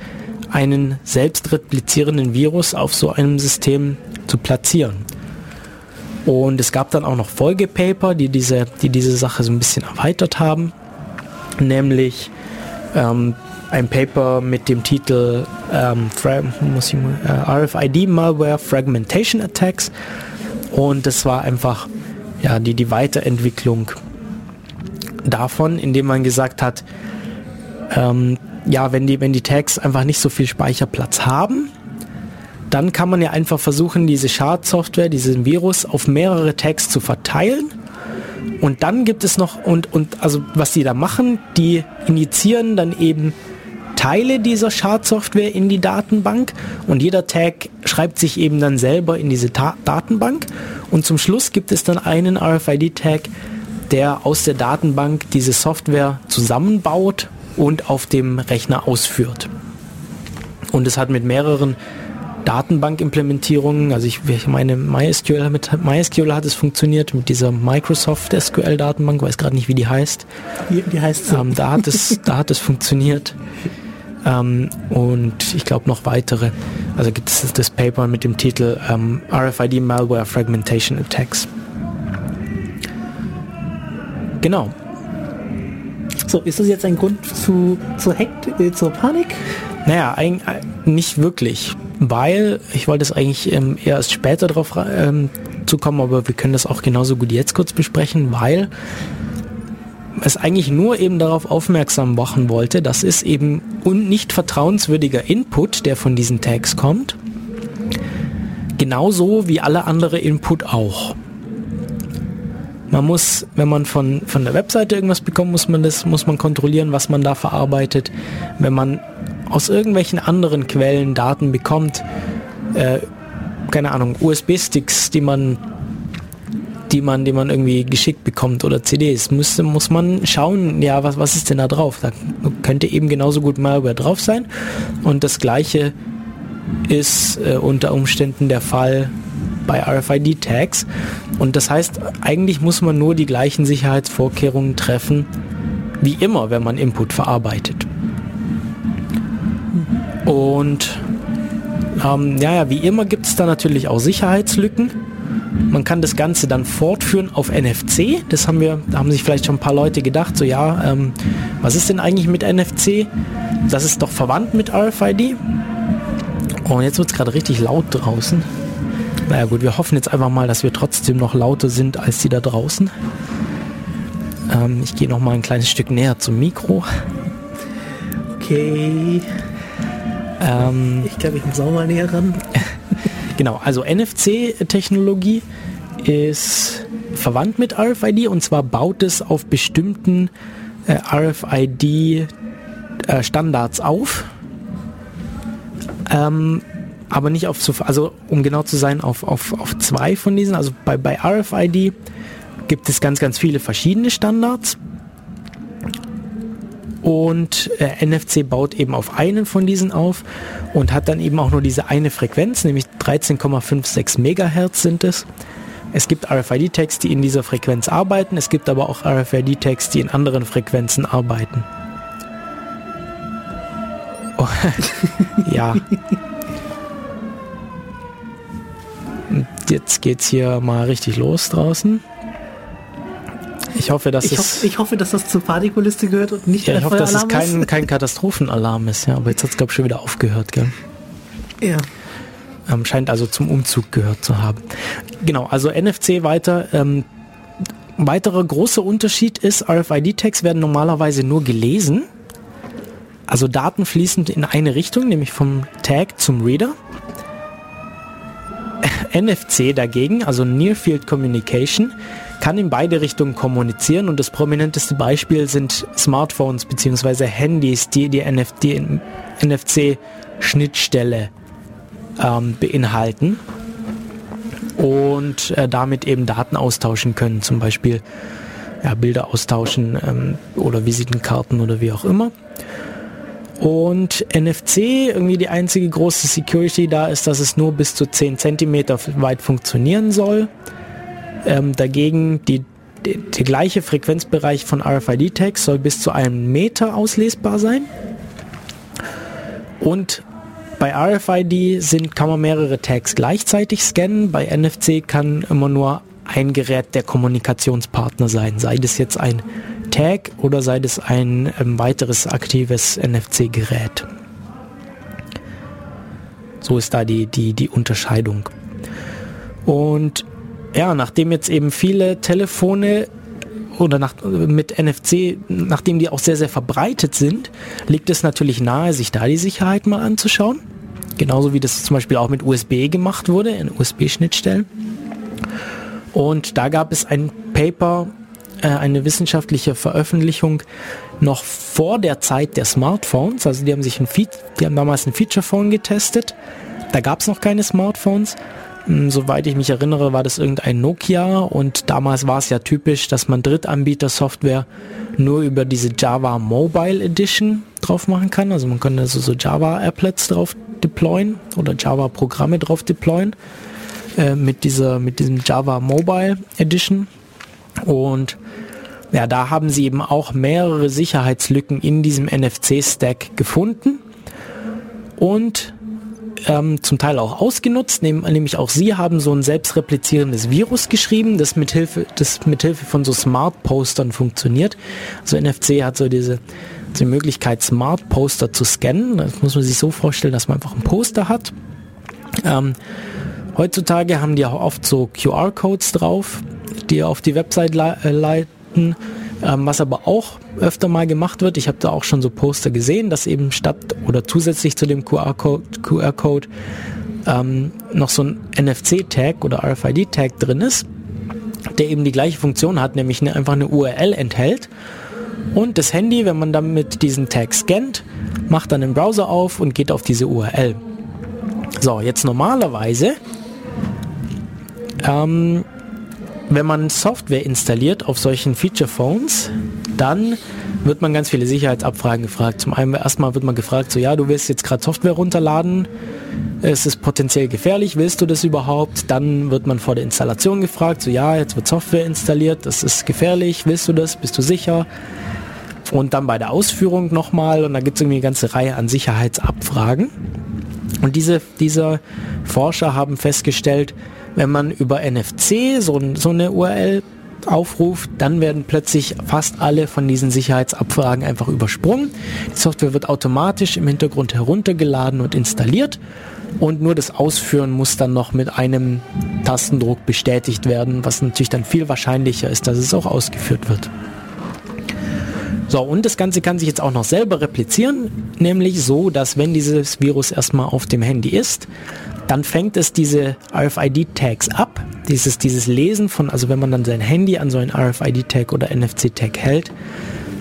einen selbst replizierenden Virus auf so einem System zu platzieren. Und es gab dann auch noch Folgepaper, die diese, die diese Sache so ein bisschen erweitert haben. Nämlich ähm, ein Paper mit dem Titel ähm, muss ich mal, äh, RFID Malware Fragmentation Attacks und das war einfach ja die die Weiterentwicklung davon, indem man gesagt hat, ähm, ja wenn die wenn die Tags einfach nicht so viel Speicherplatz haben, dann kann man ja einfach versuchen, diese Schadsoftware, diesen Virus auf mehrere Tags zu verteilen. Und dann gibt es noch, und, und also was die da machen, die injizieren dann eben Teile dieser Schadsoftware in die Datenbank und jeder Tag schreibt sich eben dann selber in diese Ta Datenbank und zum Schluss gibt es dann einen RFID-Tag, der aus der Datenbank diese Software zusammenbaut und auf dem Rechner ausführt. Und es hat mit mehreren Datenbankimplementierungen, also ich, ich meine MySQL, mit MySQL hat es funktioniert, mit dieser Microsoft SQL Datenbank, weiß gerade nicht, wie die heißt. Die, die heißt so. Ähm, da hat es, da hat es funktioniert. Ähm, und ich glaube noch weitere. Also gibt es das Paper mit dem Titel ähm, RFID Malware Fragmentation Attacks. Genau. So, ist das jetzt ein Grund zu, zu Hekt, äh, zur Panik? Naja, ein, nicht wirklich, weil ich wollte es eigentlich ähm, erst später darauf ähm, zu kommen, aber wir können das auch genauso gut jetzt kurz besprechen, weil es eigentlich nur eben darauf aufmerksam machen wollte, dass es eben un nicht vertrauenswürdiger Input, der von diesen Tags kommt, genauso wie alle andere Input auch. Man muss, wenn man von, von der Webseite irgendwas bekommt, muss man das, muss man kontrollieren, was man da verarbeitet. Wenn man aus irgendwelchen anderen Quellen Daten bekommt, äh, keine Ahnung, USB-Sticks, die man die man, die man irgendwie geschickt bekommt oder CDs, muss, muss man schauen, ja, was, was ist denn da drauf? Da könnte eben genauso gut Malware drauf sein. Und das gleiche ist äh, unter Umständen der Fall bei RFID-Tags. Und das heißt, eigentlich muss man nur die gleichen Sicherheitsvorkehrungen treffen, wie immer, wenn man Input verarbeitet. Und ähm, ja, ja, wie immer gibt es da natürlich auch Sicherheitslücken. Man kann das Ganze dann fortführen auf NFC. Das haben wir, da haben sich vielleicht schon ein paar Leute gedacht, so ja, ähm, was ist denn eigentlich mit NFC? Das ist doch verwandt mit RFID. Und jetzt wird es gerade richtig laut draußen. Naja gut, wir hoffen jetzt einfach mal, dass wir trotzdem noch lauter sind als die da draußen. Ähm, ich gehe noch mal ein kleines Stück näher zum Mikro. Okay. Ähm, ich glaube, ich muss auch mal näher ran. genau, also NFC-Technologie ist verwandt mit RFID und zwar baut es auf bestimmten äh, RFID-Standards äh, auf. Ähm, aber nicht auf, also um genau zu sein, auf, auf, auf zwei von diesen. Also bei, bei RFID gibt es ganz, ganz viele verschiedene Standards. Und äh, NFC baut eben auf einen von diesen auf und hat dann eben auch nur diese eine Frequenz, nämlich 13,56 Megahertz sind es. Es gibt RFID-Tags, die in dieser Frequenz arbeiten, es gibt aber auch RFID-Tags, die in anderen Frequenzen arbeiten. Oh, ja. Jetzt geht's hier mal richtig los draußen. Ich hoffe, dass ich es. Hoffe, ich hoffe, dass das zur Partykuliste gehört und nicht ja, Ich hoffe, dass es kein, kein Katastrophenalarm ist, ja. Aber jetzt hat es, glaube ich, schon wieder aufgehört, gell? Ja. Ähm, scheint also zum Umzug gehört zu haben. Genau, also NFC weiter. Ähm, weiterer großer Unterschied ist, RFID-Tags werden normalerweise nur gelesen. Also Daten fließen in eine Richtung, nämlich vom Tag zum Reader. NFC dagegen, also Near Field Communication, kann in beide Richtungen kommunizieren und das prominenteste Beispiel sind Smartphones bzw. Handys, die die, NFC-Schnittstelle ähm, beinhalten und äh, damit eben Daten austauschen können, zum Beispiel ja, Bilder austauschen ähm, oder Visitenkarten oder wie auch immer. Und NFC, irgendwie die einzige große Security da ist, dass es nur bis zu 10 cm weit funktionieren soll. Ähm, dagegen die, die, der gleiche Frequenzbereich von RFID-Tags soll bis zu einem Meter auslesbar sein. Und bei RFID sind, kann man mehrere Tags gleichzeitig scannen. Bei NFC kann immer nur ein Gerät der Kommunikationspartner sein, sei das jetzt ein Tag oder sei es ein ähm, weiteres aktives NFC-Gerät. So ist da die, die, die Unterscheidung. Und ja, nachdem jetzt eben viele Telefone oder nach, mit NFC, nachdem die auch sehr, sehr verbreitet sind, liegt es natürlich nahe, sich da die Sicherheit mal anzuschauen. Genauso wie das zum Beispiel auch mit USB gemacht wurde, in USB-Schnittstellen. Und da gab es ein Paper eine wissenschaftliche Veröffentlichung noch vor der Zeit der Smartphones. Also die haben sich ein Fe die haben damals ein Feature Phone getestet. Da gab es noch keine Smartphones. Hm, soweit ich mich erinnere, war das irgendein Nokia und damals war es ja typisch, dass man Drittanbieter-Software nur über diese Java Mobile Edition drauf machen kann. Also man kann also so Java Applets drauf deployen oder Java Programme drauf deployen äh, mit dieser mit diesem Java Mobile Edition und ja, da haben sie eben auch mehrere Sicherheitslücken in diesem NFC-Stack gefunden und ähm, zum Teil auch ausgenutzt, nämlich auch sie haben so ein selbstreplizierendes Virus geschrieben, das mithilfe, das mithilfe von so Smart Postern funktioniert. Also NFC hat so diese, die Möglichkeit, Smart Poster zu scannen. Das muss man sich so vorstellen, dass man einfach ein Poster hat. Ähm, heutzutage haben die auch oft so QR-Codes drauf, die auf die Website äh, leiten ähm, was aber auch öfter mal gemacht wird, ich habe da auch schon so Poster gesehen, dass eben statt oder zusätzlich zu dem QR-Code QR -Code, ähm, noch so ein NFC-Tag oder RFID-Tag drin ist, der eben die gleiche Funktion hat, nämlich eine, einfach eine URL enthält. Und das Handy, wenn man dann mit diesen Tag scannt, macht dann den Browser auf und geht auf diese URL. So, jetzt normalerweise ähm, wenn man Software installiert auf solchen Feature Phones, dann wird man ganz viele Sicherheitsabfragen gefragt. Zum einen erstmal wird man gefragt, so ja, du willst jetzt gerade Software runterladen, es ist potenziell gefährlich, willst du das überhaupt? Dann wird man vor der Installation gefragt, so ja, jetzt wird Software installiert, das ist gefährlich, willst du das, bist du sicher? Und dann bei der Ausführung nochmal und da gibt es irgendwie eine ganze Reihe an Sicherheitsabfragen. Und diese, diese Forscher haben festgestellt, wenn man über NFC so, so eine URL aufruft, dann werden plötzlich fast alle von diesen Sicherheitsabfragen einfach übersprungen. Die Software wird automatisch im Hintergrund heruntergeladen und installiert und nur das Ausführen muss dann noch mit einem Tastendruck bestätigt werden, was natürlich dann viel wahrscheinlicher ist, dass es auch ausgeführt wird. So, und das Ganze kann sich jetzt auch noch selber replizieren, nämlich so, dass wenn dieses Virus erstmal auf dem Handy ist, dann fängt es diese RFID-Tags ab, dieses, dieses Lesen von, also wenn man dann sein Handy an so ein RFID-Tag oder NFC-Tag hält,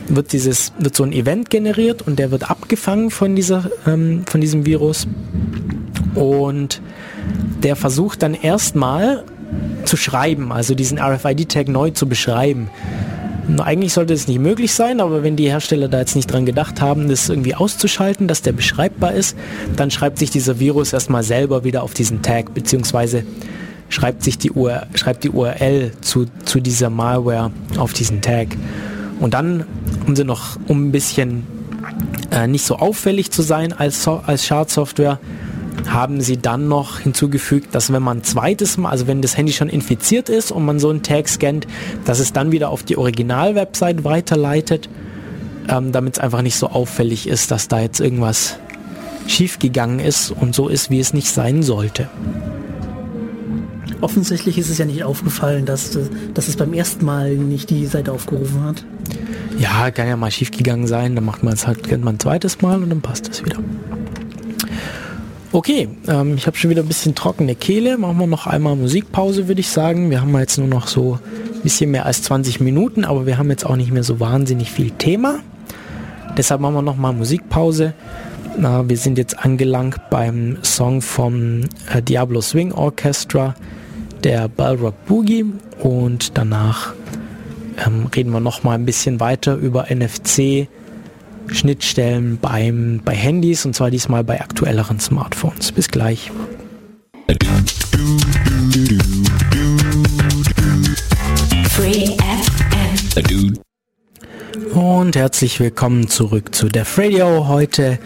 wird dieses, wird so ein Event generiert und der wird abgefangen von dieser, ähm, von diesem Virus und der versucht dann erstmal zu schreiben, also diesen RFID-Tag neu zu beschreiben. Eigentlich sollte es nicht möglich sein, aber wenn die Hersteller da jetzt nicht dran gedacht haben, das irgendwie auszuschalten, dass der beschreibbar ist, dann schreibt sich dieser Virus erstmal selber wieder auf diesen Tag, beziehungsweise schreibt sich die, UR, schreibt die URL zu, zu dieser Malware auf diesen Tag. Und dann, um sie noch, um ein bisschen äh, nicht so auffällig zu sein als, als Schadsoftware, haben sie dann noch hinzugefügt, dass wenn man zweites Mal, also wenn das Handy schon infiziert ist und man so einen Tag scannt, dass es dann wieder auf die Original-Website weiterleitet, ähm, damit es einfach nicht so auffällig ist, dass da jetzt irgendwas schiefgegangen ist und so ist, wie es nicht sein sollte. Offensichtlich ist es ja nicht aufgefallen, dass, dass es beim ersten Mal nicht die Seite aufgerufen hat. Ja, kann ja mal schiefgegangen sein, dann macht man es halt, kennt man ein zweites Mal und dann passt es wieder. Okay, ähm, ich habe schon wieder ein bisschen trockene Kehle. Machen wir noch einmal Musikpause, würde ich sagen. Wir haben jetzt nur noch so ein bisschen mehr als 20 Minuten, aber wir haben jetzt auch nicht mehr so wahnsinnig viel Thema. Deshalb machen wir noch mal Musikpause. Na, wir sind jetzt angelangt beim Song vom äh, Diablo Swing Orchestra, der Balrog Boogie. Und danach ähm, reden wir noch mal ein bisschen weiter über NFC Schnittstellen beim, bei Handys und zwar diesmal bei aktuelleren Smartphones. Bis gleich. Und herzlich willkommen zurück zu Def Radio. Heute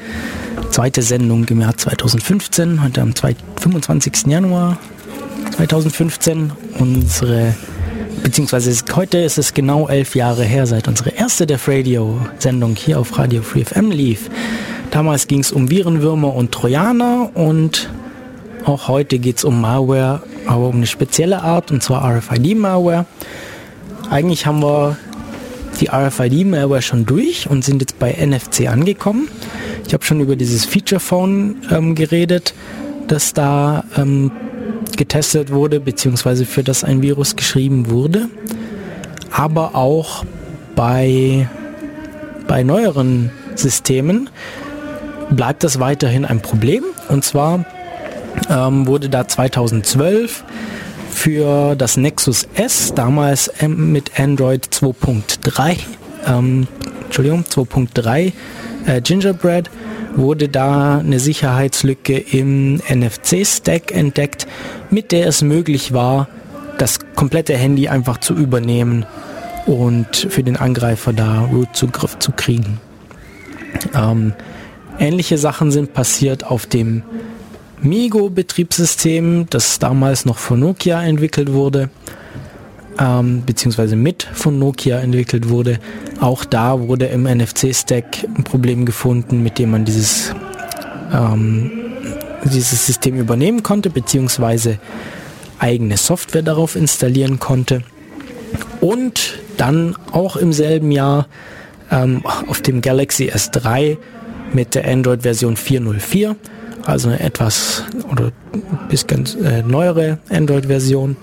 zweite Sendung im Jahr 2015, heute am 25. Januar 2015. Unsere beziehungsweise heute ist es genau elf Jahre her, seit unsere erste Def Radio-Sendung hier auf Radio Free FM lief. Damals ging es um Virenwürmer und Trojaner und auch heute geht es um Malware, aber um eine spezielle Art, und zwar RFID-Malware. Eigentlich haben wir die RFID-Malware schon durch und sind jetzt bei NFC angekommen. Ich habe schon über dieses Feature Phone ähm, geredet, das da ähm, getestet wurde, beziehungsweise für das ein Virus geschrieben wurde. aber auch bei, bei neueren Systemen bleibt das weiterhin ein Problem. Und zwar ähm, wurde da 2012 für das Nexus S, damals mit Android 2.3, ähm, Entschuldigung, 2.3 äh, Gingerbread, wurde da eine Sicherheitslücke im NFC-Stack entdeckt, mit der es möglich war, das komplette Handy einfach zu übernehmen und für den Angreifer da Root-Zugriff zu kriegen. Ähm, ähnliche Sachen sind passiert auf dem Migo-Betriebssystem, das damals noch von Nokia entwickelt wurde, ähm, beziehungsweise mit von Nokia entwickelt wurde. Auch da wurde im NFC-Stack ein Problem gefunden, mit dem man dieses, ähm, dieses System übernehmen konnte, beziehungsweise eigene Software darauf installieren konnte. Und dann auch im selben Jahr ähm, auf dem Galaxy S3 mit der Android-Version 404 also eine etwas oder bis ganz äh, neuere Android-Version.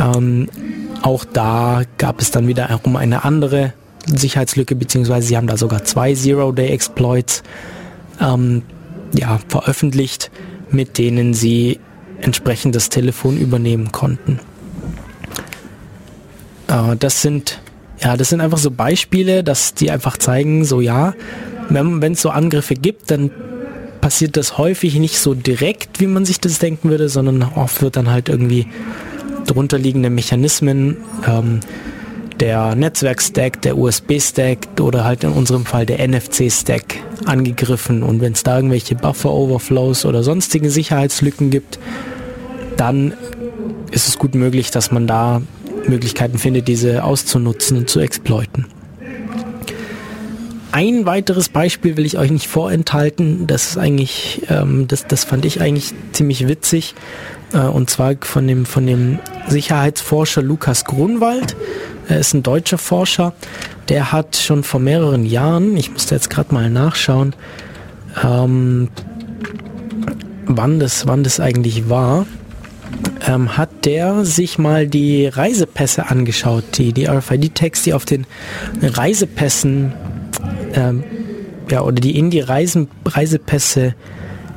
Ähm, auch da gab es dann wiederum eine andere Sicherheitslücke, beziehungsweise sie haben da sogar zwei Zero-Day-Exploits ähm, ja, veröffentlicht, mit denen sie entsprechend das Telefon übernehmen konnten. Äh, das sind ja, das sind einfach so Beispiele, dass die einfach zeigen, so ja, wenn es so Angriffe gibt, dann passiert das häufig nicht so direkt, wie man sich das denken würde, sondern oft wird dann halt irgendwie drunterliegende Mechanismen, ähm, der Netzwerkstack, der USB-Stack oder halt in unserem Fall der NFC-Stack angegriffen. Und wenn es da irgendwelche Buffer-Overflows oder sonstige Sicherheitslücken gibt, dann ist es gut möglich, dass man da Möglichkeiten findet, diese auszunutzen und zu exploiten. Ein weiteres Beispiel will ich euch nicht vorenthalten. Das ist eigentlich, ähm, das, das fand ich eigentlich ziemlich witzig. Äh, und zwar von dem, von dem Sicherheitsforscher Lukas Grunwald. Er ist ein deutscher Forscher. Der hat schon vor mehreren Jahren, ich musste jetzt gerade mal nachschauen, ähm, wann das, wann das eigentlich war, ähm, hat der sich mal die Reisepässe angeschaut, die, die RFID-Tags, die auf den Reisepässen ähm, ja, oder die in die Reisen, Reisepässe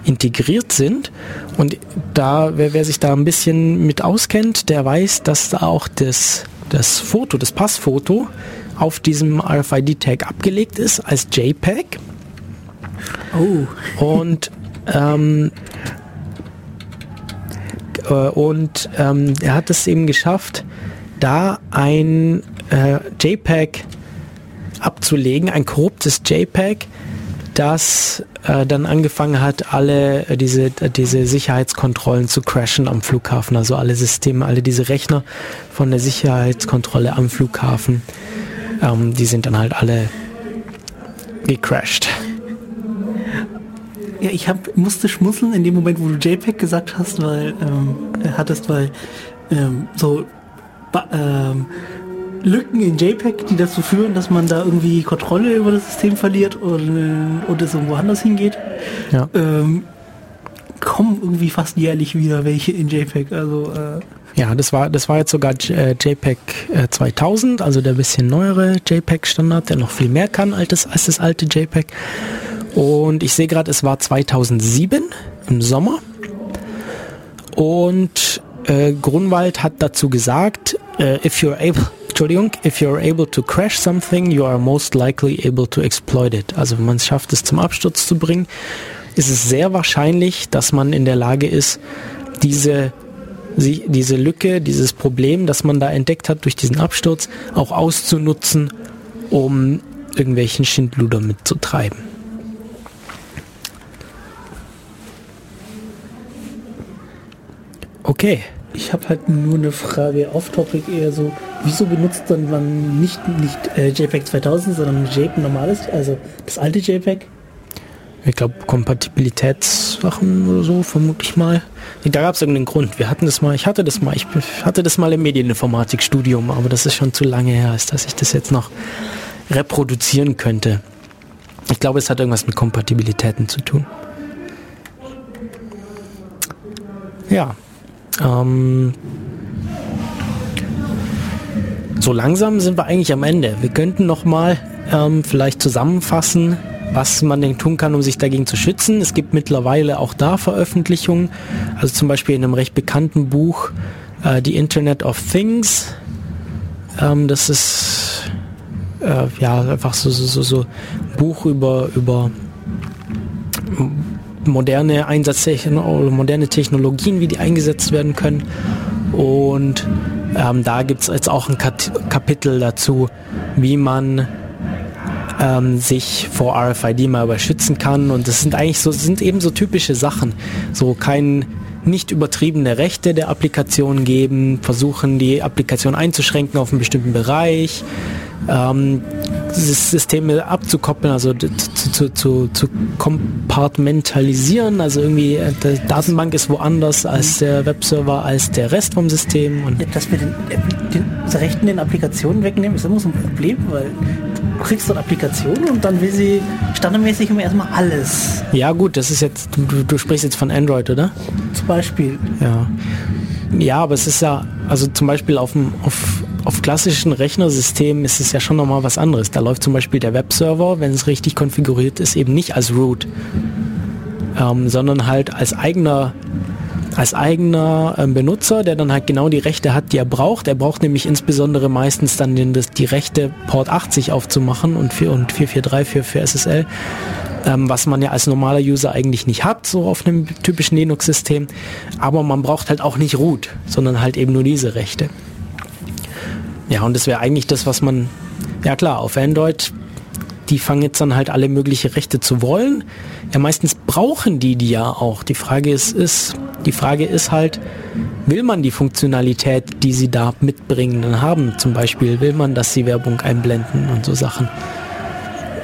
integriert sind. Und da, wer, wer sich da ein bisschen mit auskennt, der weiß, dass da auch das, das Foto, das Passfoto auf diesem RFID-Tag abgelegt ist als JPEG. Oh. Und ähm, äh, und ähm, er hat es eben geschafft, da ein äh, JPEG abzulegen, ein korruptes JPEG, das äh, dann angefangen hat, alle äh, diese, äh, diese Sicherheitskontrollen zu crashen am Flughafen, also alle Systeme, alle diese Rechner von der Sicherheitskontrolle am Flughafen, ähm, die sind dann halt alle gecrashed. Ja, ich hab, musste schmunzeln in dem Moment, wo du JPEG gesagt hast, weil ähm, hattest, weil ähm, so ähm, Lücken in JPEG, die dazu führen, dass man da irgendwie Kontrolle über das System verliert oder, oder es irgendwo anders hingeht. Ja. Ähm, kommen irgendwie fast jährlich wieder welche in JPEG. Also äh ja, das war das war jetzt sogar JPEG äh, 2000, also der bisschen neuere JPEG Standard, der noch viel mehr kann als das, als das alte JPEG. Und ich sehe gerade, es war 2007 im Sommer. Und äh, Grunwald hat dazu gesagt, äh, if you're able Entschuldigung, if you're able to crash something, you are most likely able to exploit it. Also wenn man es schafft, es zum Absturz zu bringen, ist es sehr wahrscheinlich, dass man in der Lage ist, diese, diese Lücke, dieses Problem, das man da entdeckt hat durch diesen Absturz, auch auszunutzen, um irgendwelchen Schindluder mitzutreiben. Okay. Ich habe halt nur eine Frage off-topic eher so, wieso benutzt dann man nicht, nicht äh, JPEG 2000, sondern JPEG normales, also das alte JPEG? Ich glaube Kompatibilitätssachen oder so, vermute ich mal. Da gab es irgendeinen Grund. Wir hatten das mal, ich hatte das mal, ich hatte das mal im Medieninformatikstudium, aber das ist schon zu lange her, als dass ich das jetzt noch reproduzieren könnte. Ich glaube, es hat irgendwas mit Kompatibilitäten zu tun. Ja, ähm, so langsam sind wir eigentlich am Ende. Wir könnten noch mal ähm, vielleicht zusammenfassen, was man denn tun kann, um sich dagegen zu schützen. Es gibt mittlerweile auch da Veröffentlichungen, also zum Beispiel in einem recht bekannten Buch, äh, The Internet of Things. Ähm, das ist äh, ja einfach so, so, so, so ein Buch über, über moderne Einsatztechnologien, moderne Technologien, wie die eingesetzt werden können. Und ähm, da gibt es jetzt auch ein Kapitel dazu, wie man ähm, sich vor RFID mal überschützen kann. Und das sind eigentlich so, sind eben so typische Sachen. So kein nicht übertriebene Rechte der Applikation geben, versuchen die Applikation einzuschränken auf einen bestimmten Bereich, ähm, Systeme abzukoppeln, also zu, zu, zu, zu kompartmentalisieren, also irgendwie äh, die Datenbank ist woanders als der Webserver, als der Rest vom System. Und ja, dass wir den, den, den Rechten den Applikationen wegnehmen, ist immer so ein Problem, weil du kriegst dort Applikationen und dann will sie standardmäßig immer erstmal alles. Ja gut, das ist jetzt, du, du sprichst jetzt von Android, oder? Zum Beispiel. Ja. Ja, aber es ist ja, also zum Beispiel auf, dem, auf, auf klassischen Rechnersystemen ist es ja schon nochmal was anderes. Da läuft zum Beispiel der Webserver, wenn es richtig konfiguriert ist, eben nicht als Root, ähm, sondern halt als eigener als eigener ähm, Benutzer, der dann halt genau die Rechte hat, die er braucht. Er braucht nämlich insbesondere meistens dann den, das, die Rechte Port 80 aufzumachen und, 4, und 443 für, für SSL ähm, was man ja als normaler User eigentlich nicht hat, so auf einem typischen Linux-System. Aber man braucht halt auch nicht root, sondern halt eben nur diese Rechte. Ja, und das wäre eigentlich das, was man, ja klar, auf Android, die fangen jetzt dann halt alle mögliche Rechte zu wollen. Ja, meistens brauchen die die ja auch. Die Frage ist, ist, die Frage ist halt, will man die Funktionalität, die sie da mitbringen, dann haben? Zum Beispiel will man, dass sie Werbung einblenden und so Sachen.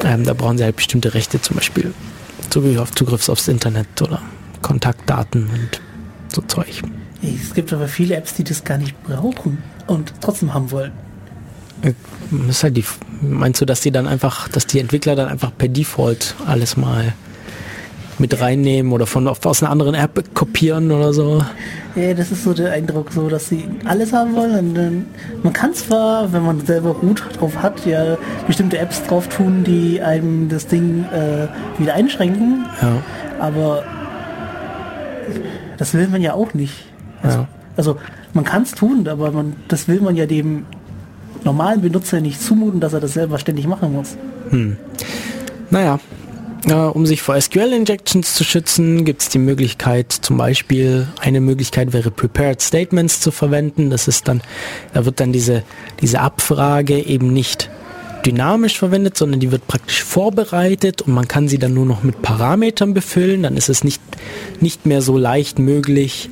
Ähm, da brauchen sie halt bestimmte Rechte, zum Beispiel Zugriff auf Zugriffs aufs Internet oder Kontaktdaten und so Zeug. Es gibt aber viele Apps, die das gar nicht brauchen und trotzdem haben wollen. Äh, ist halt die, meinst du, dass die dann einfach, dass die Entwickler dann einfach per Default alles mal mit reinnehmen oder von aus einer anderen App kopieren oder so. Ja, das ist so der Eindruck, so dass sie alles haben wollen. Dann, man kann zwar, wenn man selber Root drauf hat, ja bestimmte Apps drauf tun, die einem das Ding äh, wieder einschränken. Ja. Aber das will man ja auch nicht. Also, ja. also man kann es tun, aber man, das will man ja dem normalen Benutzer nicht zumuten, dass er das selber ständig machen muss. Hm. Naja, äh, um sich vor SQL-Injections zu schützen, gibt es die Möglichkeit, zum Beispiel, eine Möglichkeit wäre Prepared Statements zu verwenden. Das ist dann, da wird dann diese, diese Abfrage eben nicht dynamisch verwendet, sondern die wird praktisch vorbereitet und man kann sie dann nur noch mit Parametern befüllen. Dann ist es nicht, nicht mehr so leicht möglich,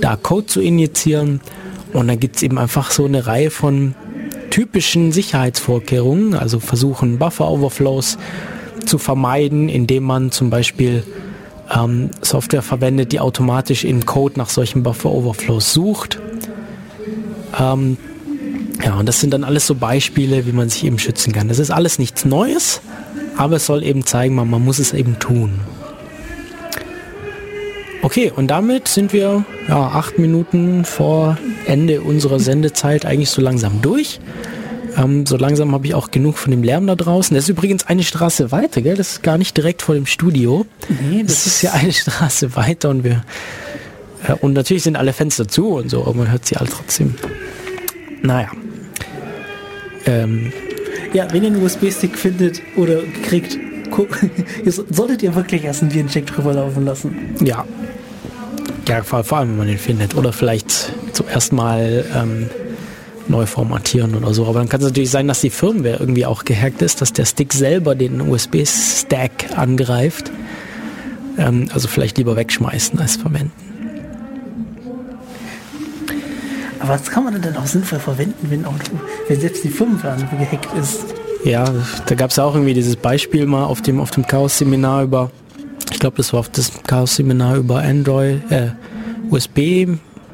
da Code zu injizieren. Und dann gibt es eben einfach so eine Reihe von typischen Sicherheitsvorkehrungen, also versuchen Buffer-Overflows zu vermeiden, indem man zum Beispiel ähm, Software verwendet, die automatisch im Code nach solchen Buffer Overflows sucht. Ähm, ja, und das sind dann alles so Beispiele, wie man sich eben schützen kann. Das ist alles nichts Neues, aber es soll eben zeigen, man, man muss es eben tun. Okay, und damit sind wir ja, acht Minuten vor Ende unserer Sendezeit eigentlich so langsam durch. Ähm, so langsam habe ich auch genug von dem Lärm da draußen. Das ist übrigens eine Straße weiter, gell? Das ist gar nicht direkt vor dem Studio. Nee, das, das ist ja eine Straße weiter und wir äh, und natürlich sind alle Fenster zu und so, aber man hört sie alle trotzdem. Naja. Ähm, ja, wenn ihr einen USB-Stick findet oder kriegt, solltet ihr wirklich erst einen Virencheck drüber laufen lassen. Ja. Ja, vor, vor allem, wenn man den findet. Oder vielleicht zuerst mal ähm, neu formatieren oder so. Aber dann kann es natürlich sein, dass die Firmware irgendwie auch gehackt ist, dass der Stick selber den USB-Stack angreift. Ähm, also vielleicht lieber wegschmeißen als verwenden. Aber was kann man denn auch sinnvoll verwenden, wenn, auch, wenn selbst die Firmware gehackt ist? Ja, da gab es auch irgendwie dieses Beispiel mal auf dem, auf dem Chaos-Seminar über, ich glaube, das war auf das Chaos-Seminar über Android, äh, USB,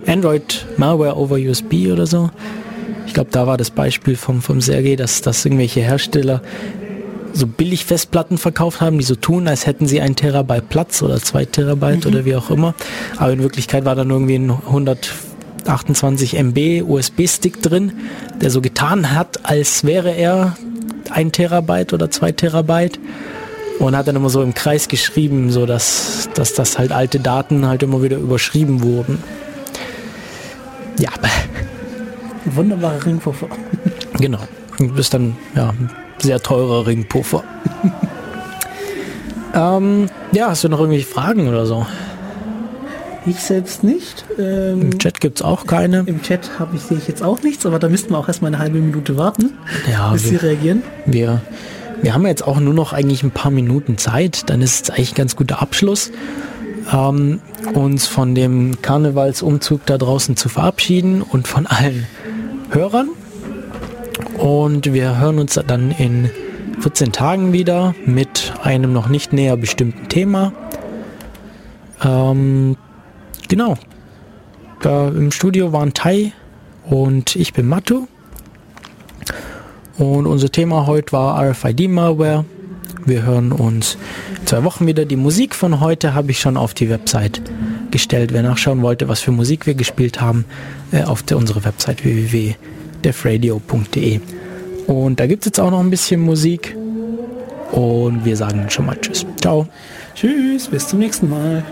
Android Malware over USB oder so. Ich glaube, da war das Beispiel vom, vom Sergei, dass, dass irgendwelche Hersteller so billig Festplatten verkauft haben, die so tun, als hätten sie ein Terabyte Platz oder zwei Terabyte mhm. oder wie auch immer. Aber in Wirklichkeit war dann irgendwie ein 100 28 MB USB-Stick drin, der so getan hat, als wäre er ein Terabyte oder zwei Terabyte und hat dann immer so im Kreis geschrieben, so dass, dass das halt alte Daten halt immer wieder überschrieben wurden. Ja. Wunderbarer Ringpuffer. Genau. Du bist dann ja ein sehr teurer Ringpuffer. ähm, ja, hast du noch irgendwelche Fragen oder so? Ich selbst nicht. Ähm, Im Chat gibt es auch keine. Im Chat habe ich, sehe ich jetzt auch nichts, aber da müssten wir auch erstmal eine halbe Minute warten, ja, bis wir, sie reagieren. Wir, wir haben jetzt auch nur noch eigentlich ein paar Minuten Zeit, dann ist es eigentlich ein ganz guter Abschluss, ähm, uns von dem Karnevalsumzug da draußen zu verabschieden und von allen Hörern. Und wir hören uns dann in 14 Tagen wieder mit einem noch nicht näher bestimmten Thema. Ähm, Genau. Da Im Studio waren Tai und ich bin Matu. Und unser Thema heute war RFID-Malware. Wir hören uns zwei Wochen wieder. Die Musik von heute habe ich schon auf die Website gestellt. Wer nachschauen wollte, was für Musik wir gespielt haben, äh, auf der, unsere Website www.defradio.de. Und da gibt es jetzt auch noch ein bisschen Musik. Und wir sagen schon mal Tschüss. Ciao. Tschüss, bis zum nächsten Mal.